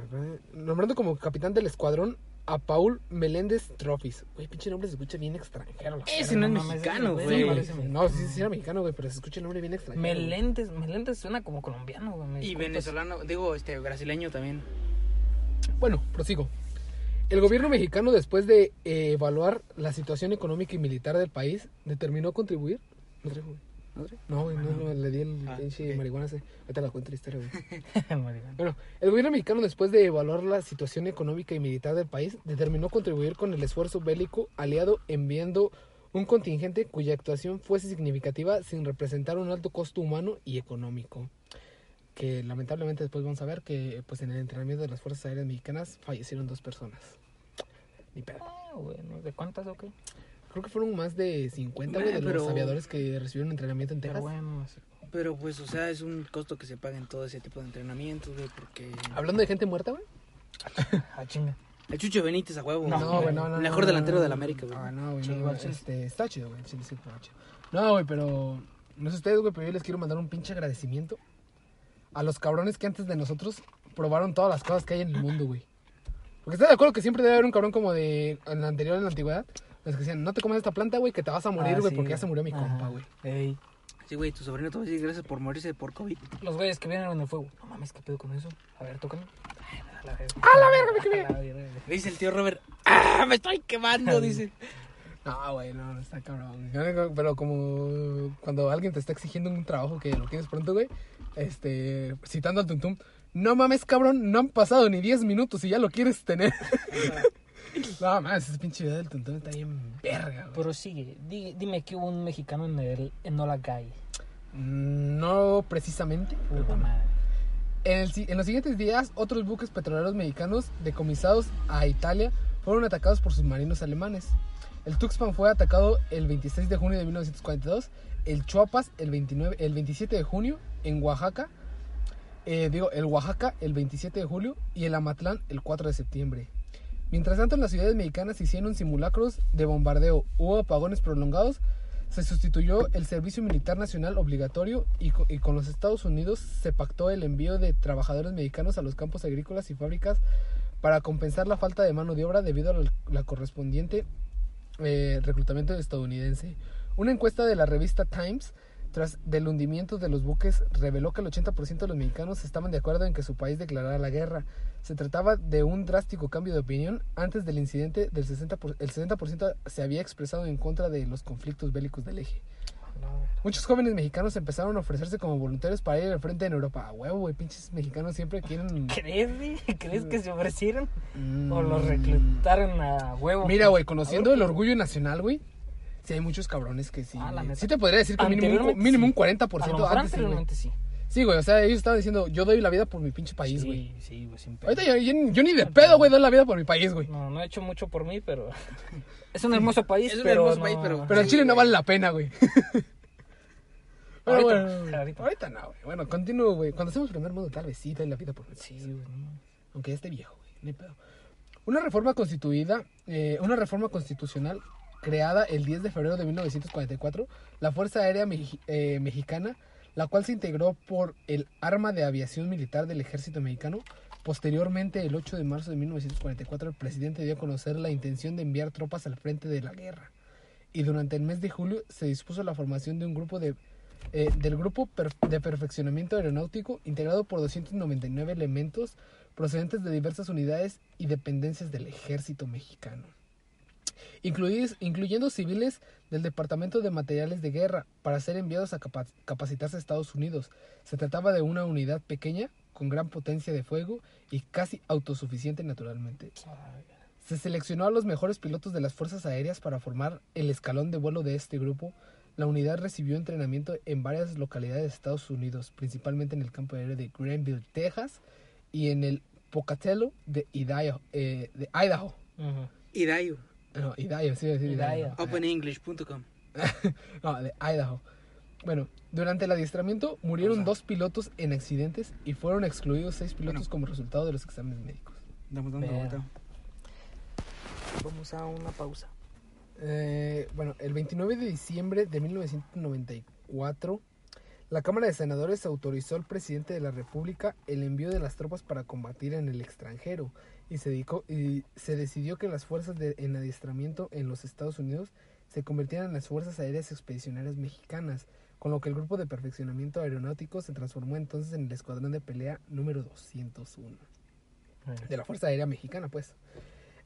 nombrando como capitán del escuadrón a Paul Meléndez Trophies. Güey, pinche nombre se escucha bien extranjero. la Ese verga. no es mexicano, güey. No, sí, sí era mexicano, güey, pero se escucha el nombre bien extranjero. Meléndez, Meléndez suena como colombiano, güey. Y venezolano, digo, este, brasileño también. Bueno, prosigo. El gobierno mexicano, después de eh, evaluar la situación económica y militar del país, determinó contribuir. No. ¿No? No, no, no, le di el Ah, pinche ok. marihuana ese. Ahorita la cuento la historia, güey. Bueno, el gobierno mexicano, después de evaluar la situación económica y militar del país, determinó contribuir con el esfuerzo bélico aliado enviando un contingente cuya actuación fuese significativa sin representar un alto costo humano y económico. Que lamentablemente después vamos a ver que pues en el entrenamiento de las Fuerzas Aéreas Mexicanas fallecieron dos personas. Ni pedo. Ah, bueno, ¿de cuántas o qué? Creo que fueron más de 50 güey, de Bueno, los pero- aviadores que recibieron entrenamiento en Pero Texas. bueno, sí. Pero pues, o sea, es un costo que se paga en todo ese tipo de entrenamientos, güey, porque... Hablando de gente muerta, güey. Ah, chinga. El Chucho Benítez a huevo. No, No, güey, no, no. Mejor no, delantero no, del no. América, güey. Ah, no, güey, no, este, está chido, güey. Sí, sí, está chido. No, güey, pero no sé ustedes, güey, pero yo les quiero mandar un pinche agradecimiento a los cabrones que antes de nosotros probaron todas las cosas que hay en el mundo, güey. Porque estoy de acuerdo que siempre debe haber un cabrón como de en la anterior, en la antigüedad, los que decían, no te comas esta planta, güey, que te vas a morir, Ah, güey, sí, porque ya se murió mi Ajá. compa, güey. Ey, Sí, güey, tu sobrino te va a decir gracias por morirse por COVID. Los güeyes que vienen en el fuego. No mames, ¿qué pedo con eso? A ver, tócame. Ay, a la verga. ¡A la verga, me quemé! Dice el tío Robert, ¡ah, me estoy quemando! Dice. No, güey, no, no está cabrón. Pero como cuando alguien te está exigiendo un trabajo que lo quieres pronto, güey, este, citando al tuntum, no mames, cabrón, no han pasado ni 10 minutos y ya lo quieres tener. no, mames, ese pinche video del tuntum está bien verga, güey. Prosigue. Di- dime que hubo un mexicano en el Enola Gay. No precisamente. pero Puta bueno. madre. En, el si- en los siguientes días, otros buques petroleros mexicanos decomisados a Italia fueron atacados por submarinos alemanes. El Tuxpan fue atacado el 26 de junio de 1942, el Chuapas el, 29, el 27 de junio, en Oaxaca, eh, digo, el Oaxaca el 27 de julio y el Amatlán el 4 de septiembre. Mientras tanto, en las ciudades mexicanas se hicieron simulacros de bombardeo, hubo apagones prolongados, se sustituyó el servicio militar nacional obligatorio y, co- y con los Estados Unidos se pactó el envío de trabajadores mexicanos a los campos agrícolas y fábricas para compensar la falta de mano de obra debido a la correspondiente eh, reclutamiento estadounidense. Una encuesta de la revista Times tras del hundimiento de los buques reveló que el 80% de los mexicanos estaban de acuerdo en que su país declarara la guerra. Se trataba de un drástico cambio de opinión. Antes del incidente, del 60 por- el 60% se había expresado en contra de los conflictos bélicos del eje. Muchos jóvenes mexicanos empezaron a ofrecerse como voluntarios para ir al frente en Europa. A huevo, güey, pinches mexicanos siempre quieren... ¿Crees, güey? ¿Crees que se ofrecieron? ¿O Mm. los reclutaron a huevo? Mira, güey, conociendo el orgullo nacional, güey. Sí, hay muchos cabrones que sí. Ah, la sí te podría decir que mínimo un, Anteriormente mínimo sí. un 40% A lo mejor antes, anteriormente. Sí, güey, o sea, ellos estaban diciendo, yo doy la vida por mi pinche país, güey. Sí, sí, güey, sin pedo. Ahorita yo, yo- yo ni de pedo, güey, doy la vida por mi país, güey. No, no he hecho mucho por mí, pero... Es un hermoso país, Es un pero hermoso no- país, pero- Pero el Sí, Chile no güey. vale la pena, güey. Pero Ahorita, bueno, güey, ahorita. ahorita no, güey. Bueno, continúo, güey. Cuando hacemos primer mundo, tal vez sí doy la vida por mi Sí, país. güey. no. Aunque esté viejo, güey, no hay pedo. Una reforma constituida, eh, una reforma constitucional creada el 10 de febrero de 1944, la Fuerza Aérea Meji- eh, Mexicana, la cual se integró por el Arma de Aviación Militar del Ejército Mexicano. Posteriormente, el 8 de marzo de 1944, el presidente dio a conocer la intención de enviar tropas al frente de la guerra. Y durante el mes de julio se dispuso la formación de un grupo de eh, del grupo de perfeccionamiento aeronáutico integrado por 299 elementos procedentes de diversas unidades y dependencias del ejército mexicano, incluyendo civiles del Departamento de Materiales de Guerra para ser enviados a capa- capacitarse a Estados Unidos. Se trataba de una unidad pequeña con gran potencia de fuego y casi autosuficiente naturalmente. Se seleccionó a los mejores pilotos de las fuerzas aéreas para formar el escalón de vuelo de este grupo. La unidad recibió entrenamiento en varias localidades de Estados Unidos, principalmente en el campo aéreo de Greenville, Texas, y en el Pocatello de Idaho. eh, de Idaho. Ujú. Idaho. No, Idaho, sí, sí, Idaho. Idaho. Openenglish.com. no, de Idaho. Bueno, durante el adiestramiento murieron dos pilotos en accidentes y fueron excluidos seis pilotos Bueno. como resultado de los exámenes médicos. Estamos dando vuelta. Vamos a una pausa. Eh, bueno, el 29 de diciembre de 1994, la Cámara de Senadores autorizó al presidente de la República el envío de las tropas para combatir en el extranjero y se, dedicó, y se decidió que las fuerzas de, en adiestramiento en los Estados Unidos se convirtieran en las Fuerzas Aéreas Expedicionarias Mexicanas, con lo que el grupo de perfeccionamiento aeronáutico se transformó entonces en el Escuadrón de Pelea número 201 de la Fuerza Aérea Mexicana, pues.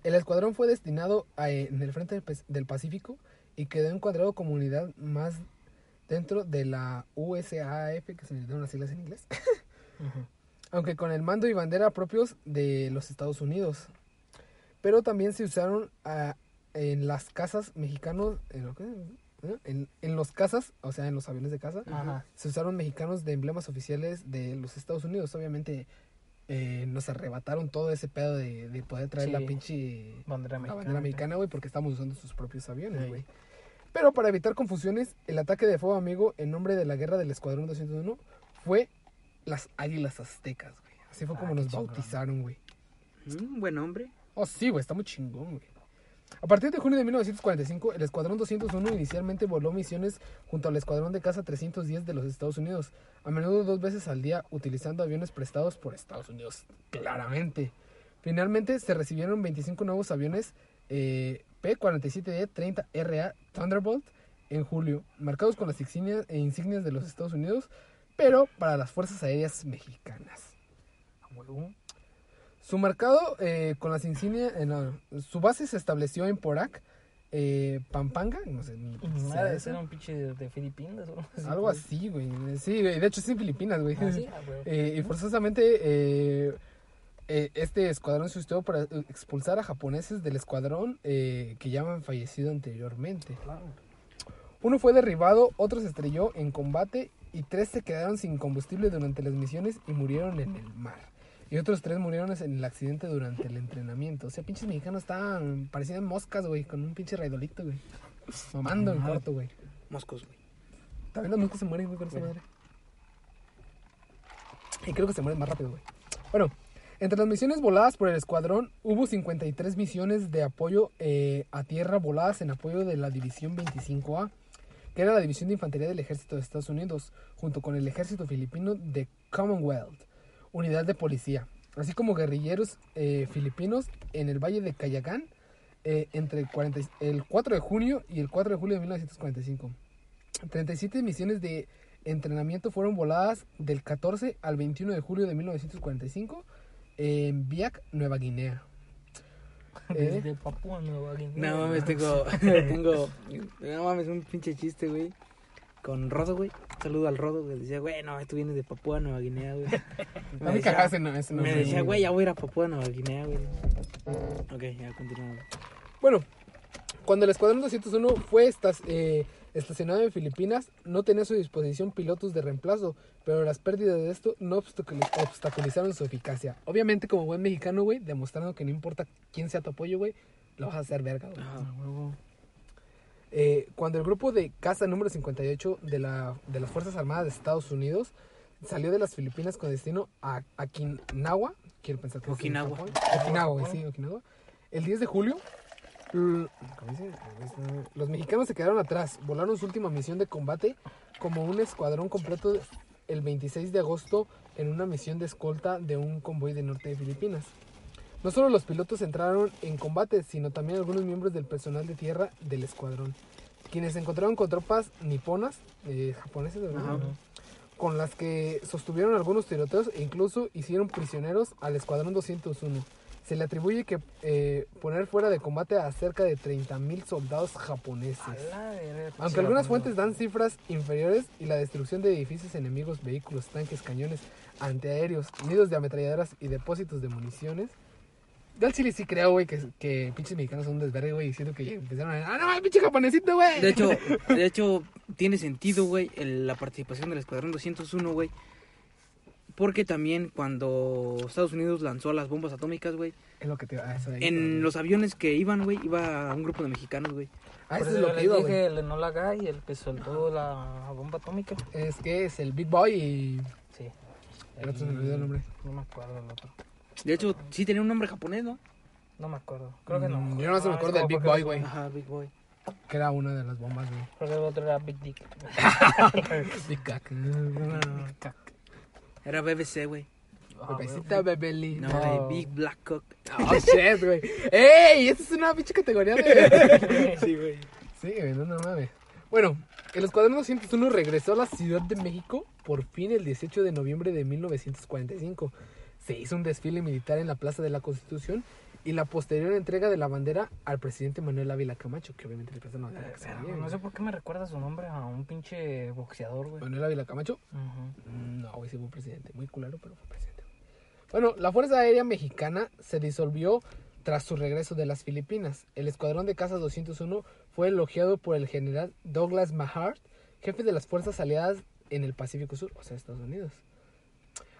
El escuadrón fue destinado a- en el frente del, Pacífico y quedó encuadrado como unidad más dentro de la USAF, que se necesitan las siglas en inglés, Ujú. Aunque con el mando y bandera propios de los Estados Unidos. Pero también se usaron ah, en las casas mexicanos, en, lo que- ¿eh? en, en los casas, o sea, en los aviones de casa, Ajá. se usaron mexicanos de emblemas oficiales de los Estados Unidos. Obviamente eh, nos arrebataron todo ese pedo de, de poder traer Sí. la pinche Bandera la mexicana. bandera americana, güey, porque estamos usando sus propios aviones, Sí. güey. Pero para evitar confusiones, el ataque de fuego amigo en nombre de la guerra del Escuadrón 201 fue las Águilas Aztecas, güey. Así fue Ah, como nos chingón. bautizaron, güey. Mm, buen hombre. Oh, sí, güey, está muy chingón, güey. A partir de junio de 1945, el Escuadrón 201 inicialmente voló misiones junto al Escuadrón de Caza 310 de los Estados Unidos, a menudo dos veces al día, utilizando aviones prestados por Estados Unidos, claramente. Finalmente se recibieron 25 nuevos aviones eh, P-47D 30RA Thunderbolt en julio, marcados con las insignias, e insignias de los Estados Unidos, pero para las Fuerzas Aéreas Mexicanas. Su mercado eh, con las insignias, eh, no, su base se estableció en Porac, eh, Pampanga, no sé, ni eso. ser un pinche de, de Filipinas o algo así, güey. Sí, güey, de hecho en Filipinas, güey. Ah, sí, ah. Eh, y forzosamente este escuadrón se usó para expulsar a japoneses del escuadrón que ya habían fallecido anteriormente. Claro. Uno fue derribado, otro se estrelló en combate y tres se quedaron sin combustible durante las misiones y murieron en el mar. Y otros tres murieron en el accidente durante el entrenamiento. O sea, pinches mexicanos estaban, parecían moscas, güey, con un pinche raidolito, güey. Mamando Ajá. corto, güey. Moscos, güey. También los moscos se mueren, güey, con esa madre. Y creo que se mueren más rápido, güey. Bueno, entre las misiones voladas por el escuadrón, hubo 53 misiones de apoyo eh, a tierra voladas en apoyo de la División 25A, que era la división de infantería del ejército de Estados Unidos, junto con el ejército filipino de Commonwealth, unidad de policía, así como guerrilleros eh, filipinos en el valle de Cayagán eh, entre el 40 y- el 4 de junio y el 4 de julio de 1945. 37 misiones de entrenamiento fueron voladas del 14 al 21 de julio de 1945 en Biak, Nueva Guinea. Eh, Desde Papúa Nueva Guinea. No mames, tengo, tengo, no mames, un pinche chiste, güey. Con Rodo, güey. Saludo al Rodo, güey. Decía, güey, no, tú vienes de Papúa Nueva Guinea, güey. no me ese no- ese me nombre, decía, güey, ya voy a ir a Papúa Nueva Guinea, güey. Ok, ya continuamos. Bueno, cuando el Escuadrón 201 fue estas, eh, estacionado en Filipinas, no tenía a su disposición pilotos de reemplazo, pero las pérdidas de esto no obstaculi- obstaculizaron su eficacia. Obviamente, como buen mexicano, güey, demostrando que no importa quién sea tu apoyo, güey, lo vas a hacer verga, güey. Ajá. A huevo. Eh, cuando el grupo de caza número 58 de, la, de las Fuerzas Armadas de Estados Unidos salió de las Filipinas con destino a Okinawa, quiero pensar que es Okinawa. Okinawa, güey, sí, Okinawa. El 10 de julio. Los mexicanos se quedaron atrás, volaron su última misión de combate como un escuadrón completo el 26 de agosto en una misión de escolta de un convoy de norte de Filipinas. No solo los pilotos entraron en combate, sino también algunos miembros del personal de tierra del escuadrón, quienes se encontraron con tropas niponas, eh. Ajá. con las que sostuvieron algunos tiroteos e incluso hicieron prisioneros al escuadrón 201. Se le atribuye que eh, poner fuera de combate a cerca de 30.000 soldados japoneses. Verga, Aunque algunas fuentes dan cifras inferiores y la destrucción de edificios enemigos, vehículos, tanques, cañones, antiaéreos, nidos de ametralladoras y depósitos de municiones. Yo al chile sí creo, güey, que, que pinches mexicanos son un desvergue, güey, diciendo que empezaron a... ¡Ah, no, pinche japonesito, güey! De hecho, de hecho, tiene sentido, güey, el- la participación del Escuadrón 201, güey. Porque también cuando Estados Unidos lanzó las bombas atómicas, güey, Es lo que te ah, eso de ahí, en los aviones que iban, güey, iba un grupo de mexicanos, güey. Ah, eso es lo que iba, dije el Enola Gay, el que soltó la bomba atómica. Es que es el Big Boy y. Sí. El otro se me olvidó el nombre. No me acuerdo el otro. De hecho, sí tenía un nombre japonés, ¿no? No me acuerdo. Creo que no. Mm, yo nomás me Ah, acuerdo del Big Boy, güey. Ajá, Big Boy. Que era una de las bombas, güey. Creo que el otro era Big Dick. Big Cac. Era BBC, güey. Bebecita, bebeli. No, No. güey, Big Black Cock. Oh, shit, güey. ¡Ey! Esa es una pinche categoría de. Sí, güey. Sí, güey, no, no mames. Bueno, el Escuadrón 201 regresó a la Ciudad de México por fin el 18 de noviembre de 1945. Se hizo un desfile militar en la Plaza de la Constitución y la posterior entrega de la bandera al presidente Manuel Ávila Camacho, que obviamente le presta Pero veía, no sé por qué me recuerda su nombre a un pinche boxeador, güey. Manuel Ávila Camacho. No, güey, sí fue presidente. Muy culero, pero fue presidente. Bueno, la Fuerza Aérea Mexicana se disolvió tras su regreso de las Filipinas. El Escuadrón de Caza 201 fue elogiado por el general Douglas Mahart, jefe de las fuerzas aliadas en el Pacífico Sur, o sea, Estados Unidos.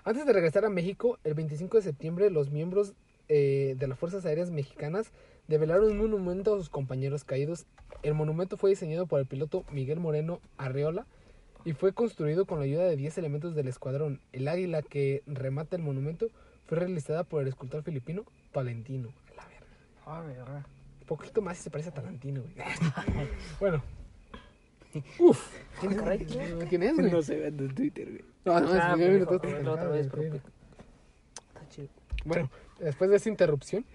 Antes de regresar a México, el 25 de septiembre, los miembros eh, de las Fuerzas Aéreas Mexicanas develaron un monumento a sus compañeros caídos. El monumento fue diseñado por el piloto Miguel Moreno Arreola y fue construido con la ayuda de 10 elementos del escuadrón. El águila que remata el monumento fue realizada por el escultor filipino Tolentino. A la verga. A ver, ah. Un poquito más y se parece a Talentino, güey. bueno. Uf. ¿Quién es, güey? No se ve en Twitter, güey. No, no, Ah, es me que dijo, todo la otra vez, pero- sí. Está chido. Bueno, después de esa interrupción,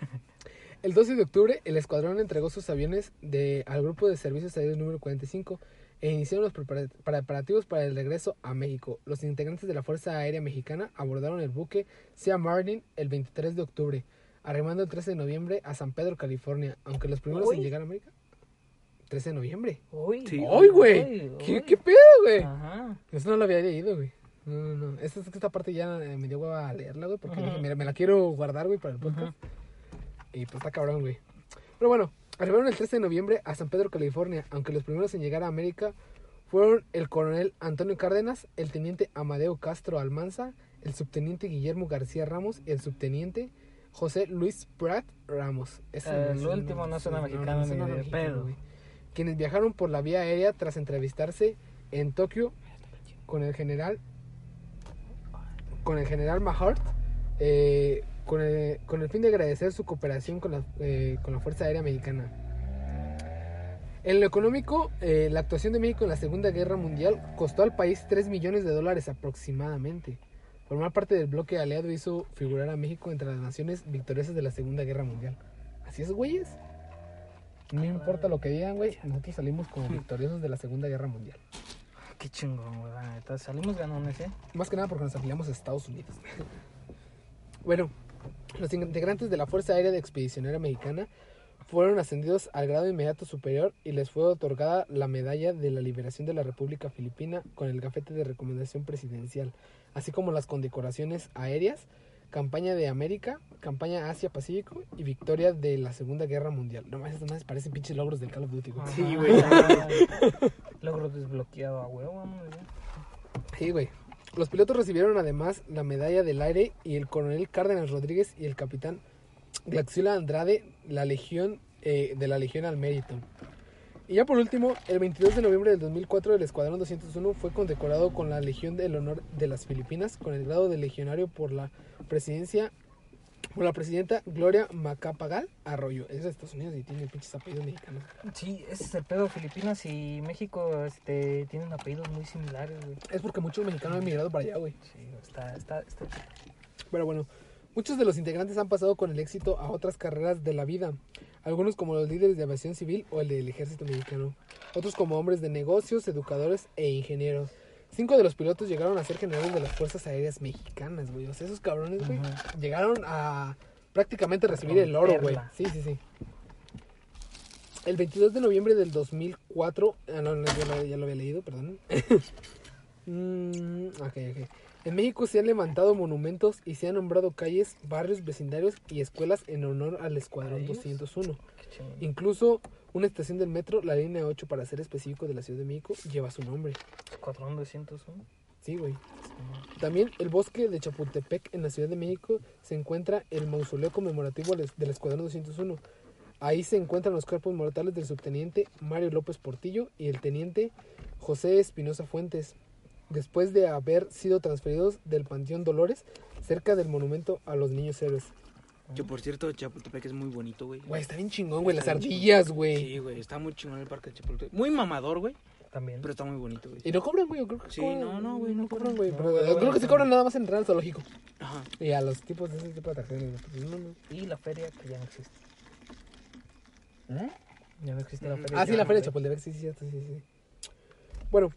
el 12 de octubre el escuadrón entregó sus aviones de, al grupo de servicios aéreos número 45 e iniciaron los prepara- preparativos para el regreso a México. Los integrantes de la Fuerza Aérea Mexicana abordaron el buque Sea Martin el 23 de octubre, arrimando el 13 de noviembre a San Pedro, California, aunque los primeros en llegar a América... 13 de noviembre. Uy. Sí. ¡Ay, güey! ¿Qué, uy. ¿Qué pedo, güey? Ajá. Eso no lo había leído, güey. No, no, no. Esta, esta parte ya eh, me dio hueva a leerla, güey, porque dije, mira, me la quiero guardar, güey, para el podcast. Y pues está cabrón, güey. Pero bueno, arribaron el 13 de noviembre a San Pedro, California, aunque los primeros en llegar a América fueron el coronel Antonio Cárdenas, el teniente Amadeo Castro Almanza, el subteniente Guillermo García Ramos y el subteniente José Luis Prat Ramos. Eh, es el último no suena mexicano ni suena de pedo. güey. Quienes viajaron por la vía aérea tras entrevistarse en Tokio con el general con el general Mahart eh, con, el, con el fin de agradecer su cooperación con la, eh, con la Fuerza Aérea Mexicana. En lo económico, eh, la actuación de México en la Segunda Guerra Mundial costó al país 3 millones de dólares aproximadamente. Formar parte del bloque aliado hizo figurar a México entre las naciones victoriosas de la Segunda Guerra Mundial. Así es, güeyes. No importa lo que digan, güey, nosotros salimos como victoriosos de la Segunda Guerra Mundial. Qué chingón, güey. Salimos ganones, ¿eh? Más que nada porque nos afiliamos a Estados Unidos. bueno, los integrantes de la Fuerza Aérea Expedicionaria Mexicana fueron ascendidos al grado inmediato superior y les fue otorgada la medalla de la liberación de la República Filipina con el gafete de recomendación presidencial, así como las condecoraciones aéreas, campaña de América, campaña Asia-Pacífico y victoria de la Segunda Guerra Mundial. No más, estas más parecen pinches logros del Call of Duty, güey. Sí, güey. Logro desbloqueado a huevo. Sí, güey. Los pilotos recibieron además la medalla del aire y el coronel Cárdenas Rodríguez y el capitán Glaxila Andrade la legión eh, de la Legión al Mérito. Y ya por último, el 22 de noviembre del 2004 el Escuadrón 201 fue condecorado con la Legión del Honor de las Filipinas con el grado de legionario por la presidencia por la presidenta Gloria Macapagal Arroyo. Es de Estados Unidos y tiene pinches apellidos mexicanos. Sí, ese es el pedo. Filipinas y México este, tienen apellidos muy similares, güey. Es porque muchos mexicanos han migrado para allá, güey. Sí, está, está, está. Pero bueno, muchos de los integrantes han pasado con el éxito a otras carreras de la vida. Algunos como los líderes de aviación civil o el del ejército mexicano. Otros como hombres de negocios, educadores e ingenieros. Cinco de los pilotos llegaron a ser generales de las Fuerzas Aéreas Mexicanas, güey. O sea, esos cabrones, güey, llegaron a prácticamente recibir el oro, güey. Sí, sí, sí. El 22 de noviembre del 2004, ah, no, no, ya, lo, ya lo había leído, perdón. Mm, ok, ok. En México se han levantado monumentos y se han nombrado calles, barrios, vecindarios y escuelas en honor al Escuadrón ¿Ellos? 201. Qué chingón. Incluso una estación del metro, la línea 8 para ser específico de la Ciudad de México, lleva su nombre. Escuadrón 201. Sí, güey. También el bosque de Chapultepec en la Ciudad de México se encuentra el mausoleo conmemorativo del del Escuadrón 201. Ahí se encuentran los cuerpos mortales del subteniente Mario López Portillo y el teniente José Espinosa Fuentes, después de haber sido transferidos del Panteón Dolores cerca del monumento a los niños héroes. Que por cierto, Chapultepec es muy bonito, güey. Güey, está bien chingón, güey, las ardillas, güey. Sí, güey, está muy chingón el parque de Chapultepec. Muy mamador, güey, También. pero está muy bonito, güey. Y no cobran, güey, yo creo que Sí, cobran. no, no, güey, no cobran, güey. No, pero yo creo que sí cobran nada más en entrar al zoológico. Ajá. Y a los tipos de ese tipo de atracciones. pues, no, no. Y la feria que ya no existe. Ya no existe la Ujú. feria. Ah, sí, la feria de. Chapultepec, sí, sí, cierto, sí, sí. Bueno,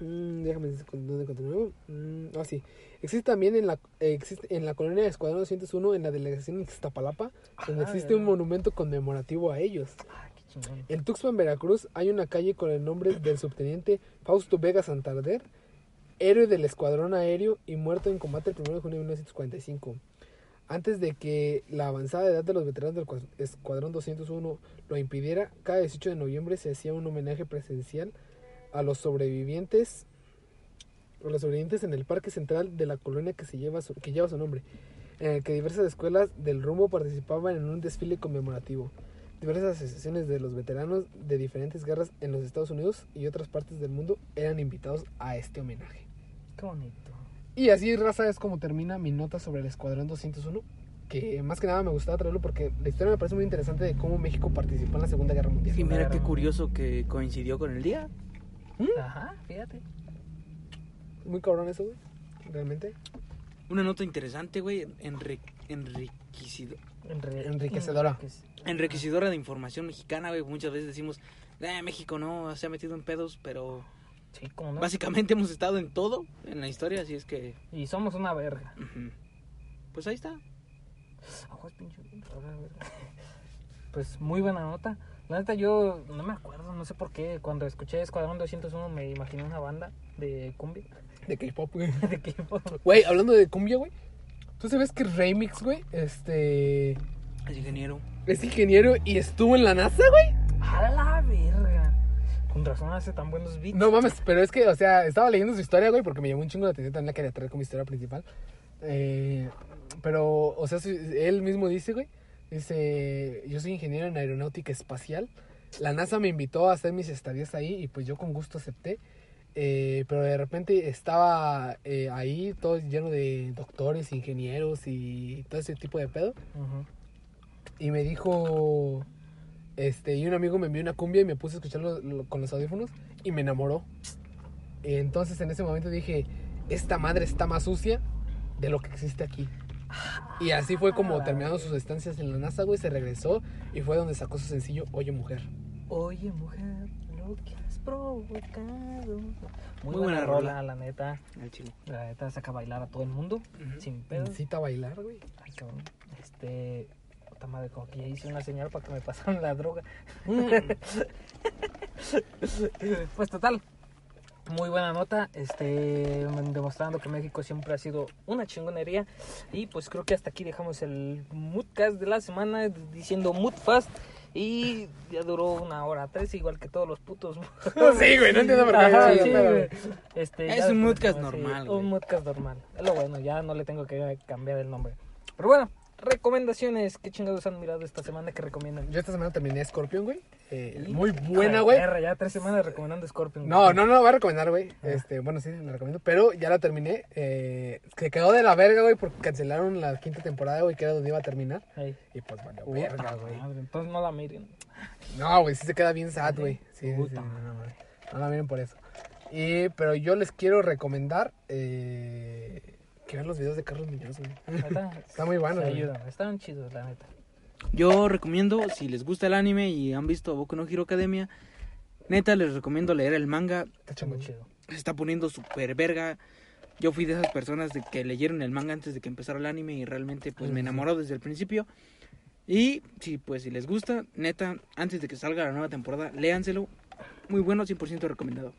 mm, déjame decir dónde continúo. Mm, ah, sí. Existe también en la, existe en la colonia de Escuadrón 201, en la delegación de Iztapalapa, donde Ah, existe un monumento conmemorativo a ellos. Ah, qué chingón. En Tuxpan, Veracruz, hay una calle con el nombre del subteniente Fausto Vega Santander, héroe del escuadrón aéreo y muerto en combate el 1 de junio de 1945. Antes de que la avanzada edad de los veteranos del cua- Escuadrón 201 lo impidiera, cada 18 de noviembre se hacía un homenaje presencial a los sobrevivientes a los sobrevivientes en el parque central de la colonia que, se lleva su, que lleva su nombre, en el que diversas escuelas del rumbo participaban en un desfile conmemorativo. Diversas asociaciones de los veteranos de diferentes guerras en los Estados Unidos y otras partes del mundo eran invitados a este homenaje. Qué bonito. Y así, raza, es como termina mi nota sobre el Escuadrón 201. Que más que nada me gustaba traerlo porque la historia me parece muy interesante de cómo México participó en la Segunda Guerra Mundial. Y mira qué curioso que coincidió con el día. Ajá, fíjate. Muy cabrón eso, güey. Realmente. Una nota interesante, güey, enri- enriquecido- Enriquecedora. enriquec- enriquecedora de información mexicana, güey. Muchas veces decimos, eh, México no se ha metido en pedos, pero Sí, cómo no. básicamente hemos estado en todo en la historia, así es que, Y somos una verga. pues ahí está. Pues muy buena nota. La neta yo no me acuerdo, no sé por qué. Cuando escuché Escuadrón 201 me imaginé una banda de cumbia. De K-pop, güey. De K-pop. Güey, hablando de cumbia, güey. ¿Tú sabes que Remix, güey? Este. Es ingeniero. Es ingeniero y estuvo en la NASA, güey. A la verga. Con razón hace tan buenos beats. No mames, pero es que, o sea, estaba leyendo su historia, güey, porque me llamó un chingo la atención. También la quería traer como historia principal. Eh, pero, o sea, él mismo dice, güey. Dice: Yo soy ingeniero en aeronáutica espacial. La NASA me invitó a hacer mis estadías ahí y pues yo con gusto acepté. Eh, pero de repente estaba eh, ahí todo lleno de doctores, ingenieros y todo ese tipo de pedo. Y me dijo, este, y un amigo me envió una cumbia y me puse a escucharlo lo- con los audífonos y me enamoró. Entonces en ese momento dije, esta madre está más sucia de lo que existe aquí. Y así fue como terminando sus estancias en la NASA, güey, se regresó y fue donde sacó su sencillo Oye Mujer. Oye, mujer, lo que has provocado. Muy, Muy buena, buena rola, rola. la neta. Al chile. La neta saca a bailar a todo el mundo. Sin pedo. Necesita bailar, güey. Ay, cabrón. Este. Puta madre, como que ya hice una señal para que me pasaran la droga. Pues total. Muy buena nota, este, demostrando que México siempre ha sido una chingonería. Y pues creo que hasta aquí dejamos el Moodcast de la semana diciendo Moodfast. Y ya duró una hora tres, igual que todos los putos. sí, güey, no entiendo por qué. Ajá, Sí, sí, pero- güey. Este, Es ya un Moodcast sí, normal, güey. Un Moodcast normal. Es lo bueno, ya no le tengo que cambiar el nombre. Pero bueno, recomendaciones. ¿Qué chingados han mirado esta semana que recomiendan? Yo esta semana terminé Scorpion, güey. Eh, muy buena, güey. Ya tres semanas recomendando Scorpion. No, güey. no, no, voy a recomendar, güey. Ah. Este, bueno, sí, la recomiendo. Pero ya la terminé. Eh, se quedó de la verga, güey, porque cancelaron la quinta temporada, güey, que era donde iba a terminar. Ey. Y pues, bueno, Puta verga, güey. madre, Entonces no la miren. No, güey, sí se queda bien sad, güey. Sí, sí, Puta sí, no, güey. No la miren por eso. Y, pero yo les quiero recomendar eh, que vean los videos de Carlos Muñoz, güey. Está muy bueno, Se güey. ayudan, estaban chidos, la neta. Yo recomiendo, si les gusta el anime y han visto Boku no Hero Academia, neta les recomiendo leer el manga. Está Está muy chingón. chido. Se está poniendo súper verga. Yo fui de esas personas de que leyeron el manga antes de que empezara el anime y realmente pues me enamoró desde el principio. Y sí, pues si les gusta, neta, antes de que salga la nueva temporada, léanselo. Muy bueno, 100% recomendado.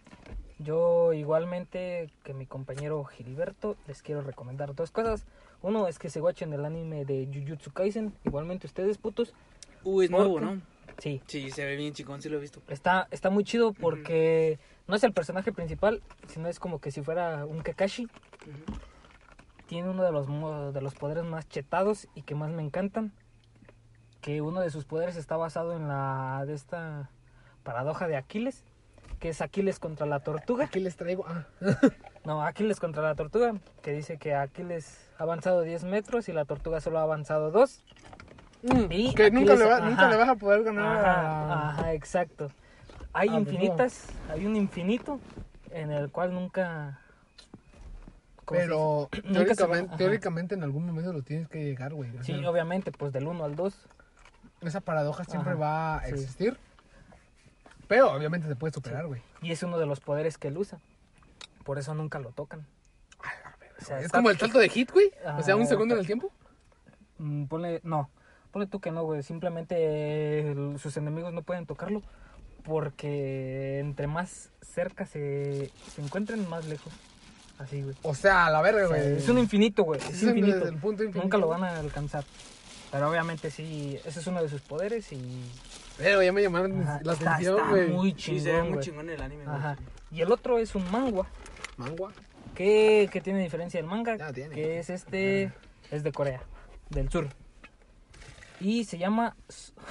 Yo igualmente que mi compañero Gilberto les quiero recomendar dos cosas. Uno es que se guachen el anime de Jujutsu Kaisen. Igualmente ustedes, putos. Uh, es ¿Por nuevo? ¿no? Sí, Sí, se ve bien chingón, sí lo he visto. está, está muy chido porque no es el personaje principal, sino es como que si fuera un Kakashi. Tiene uno de los, de los poderes más chetados y que más me encantan. Que uno de sus poderes está basado en la de esta paradoja de Aquiles, que es Aquiles contra la tortuga. Aquí les traigo. Ah, No, Aquiles contra la tortuga, que dice que Aquiles ha avanzado 10 metros y la tortuga solo ha avanzado 2. Y que nunca le, va- ajá. nunca le vas a poder ganar Ajá, exacto. Hay Ah, infinitas, hay un infinito en el cual nunca... ¿cómo se Pero va- teóricamente, en algún momento lo tienes que llegar, güey. Sí, obviamente, pues del 1 al 2. esa paradoja siempre va a sí. existir. Pero obviamente se puede superar, güey. Y es uno de los poderes que él usa. Por eso nunca lo tocan. O sea, Es está- como el salto de hit, güey. O sea, un Ah, segundo en el tiempo. Mm, Ponle, no, ponle tú que no, güey. Simplemente eh, el- sus enemigos no pueden tocarlo porque entre más cerca se, se encuentren, más lejos. Así, güey. O sea, a la verga, O sea, güey. es un infinito, güey. Es un- infinito. desde el punto infinito. Nunca lo van a alcanzar. Pero obviamente sí, ese es uno de sus poderes y... Pero ya me llamaron ajá, la está- atención, está güey. muy Sí, se ve chingón, muy güey. chingón el anime. güey. Ajá. Y el otro es un mangua. Mangua. ¿Qué, qué tiene diferencia del manga? Ya tiene. Que es este, es de Corea, del sur. Y se llama,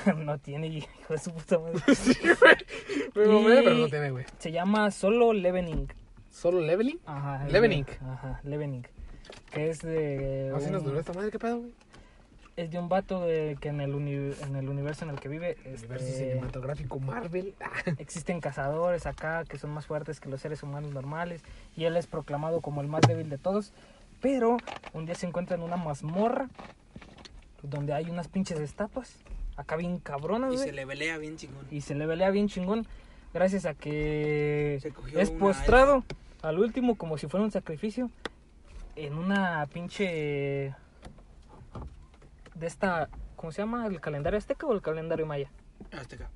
no tiene, hijo de su puta madre. Me mamé, Y- pero no tiene, güey. Se llama Solo Levening. ¿Solo leveling? Ajá. de- Ajá, Levening. Que es de... Así nos un- duró esta madre, ¿qué pedo, güey? Es de un vato de, que en el, uni- en el universo en el que vive Universo este, cinematográfico Marvel. Existen cazadores acá que son más fuertes que los seres humanos normales y él es proclamado como el más débil de todos. Pero un día se encuentra en una mazmorra donde hay unas pinches estatuas, acá bien cabronas, Y se le velea bien chingón. y se le velea bien chingón gracias a que es postrado al último como si fuera un sacrificio en una pinche de esta, ¿cómo se llama? ¿El calendario azteca o el calendario maya? Azteca.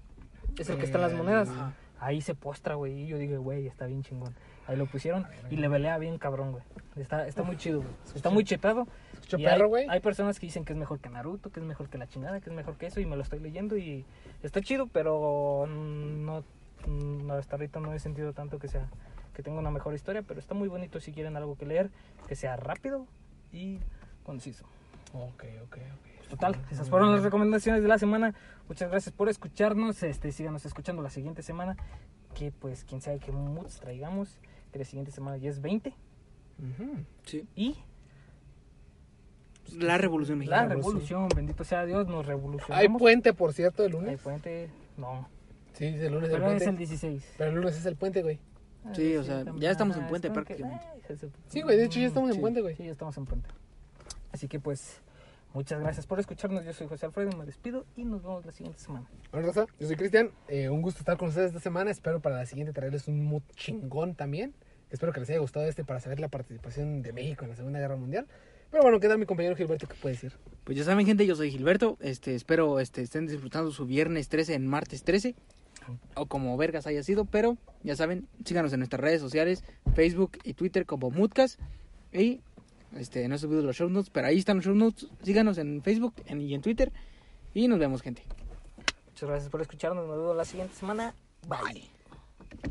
Es el que está en las monedas. Ajá. Ahí se postra, güey. Y yo dije, güey, está bien chingón. Ahí lo pusieron y le velea bien cabrón, güey. Está, está muy chido, güey. Está muy chetado. Y perro, hay, güey. hay personas que dicen que es mejor que Naruto, que es mejor que la chingada, que es mejor que eso. Y me lo estoy leyendo y está chido, pero no, no hasta ahorita no he sentido tanto que sea que tenga una mejor historia. Pero está muy bonito si quieren algo que leer, que sea rápido y conciso. Ok, ok, ok. Total, esas fueron las recomendaciones de la semana. Muchas gracias por escucharnos. Este, síganos escuchando la siguiente semana. Que pues quién sabe qué moods traigamos. Que la siguiente semana ya es 20. Ujú. Sí. Y La revolución la mexicana. revolución, bendito sea Dios, nos Hay revolucionamos. puente, por cierto, el Hay lunes. puente. No, Sí, el lunes es el pero es puente. el 16. Pero el lunes es el puente, güey. Sí, o sea, ya estamos en Ah, puente como que, prácticamente. de- Sí, güey, de hecho ya estamos en Sí, puente, güey. Sí, ya estamos en puente. Así que pues, muchas gracias por escucharnos. Yo soy José Alfredo, me despido y nos vemos la siguiente semana. Bueno, Raza, yo soy Cristian. Eh, un gusto estar con ustedes esta semana. Espero para la siguiente traerles un mood chingón también. Espero que les haya gustado este para saber la participación de México en la Segunda Guerra Mundial. Pero bueno, queda mi compañero Gilberto, ¿qué puede decir? Pues ya saben, gente, yo soy Gilberto. Este, espero este, estén disfrutando su viernes 13 en martes 13. O como vergas haya sido, pero ya saben, síganos en nuestras redes sociales, Facebook y Twitter como Mutcas. Y este, no he subido los show notes, pero ahí están los show notes. Síganos en Facebook en- y en Twitter. Y nos vemos, gente. Muchas gracias por escucharnos. Nos vemos la siguiente semana. Bye.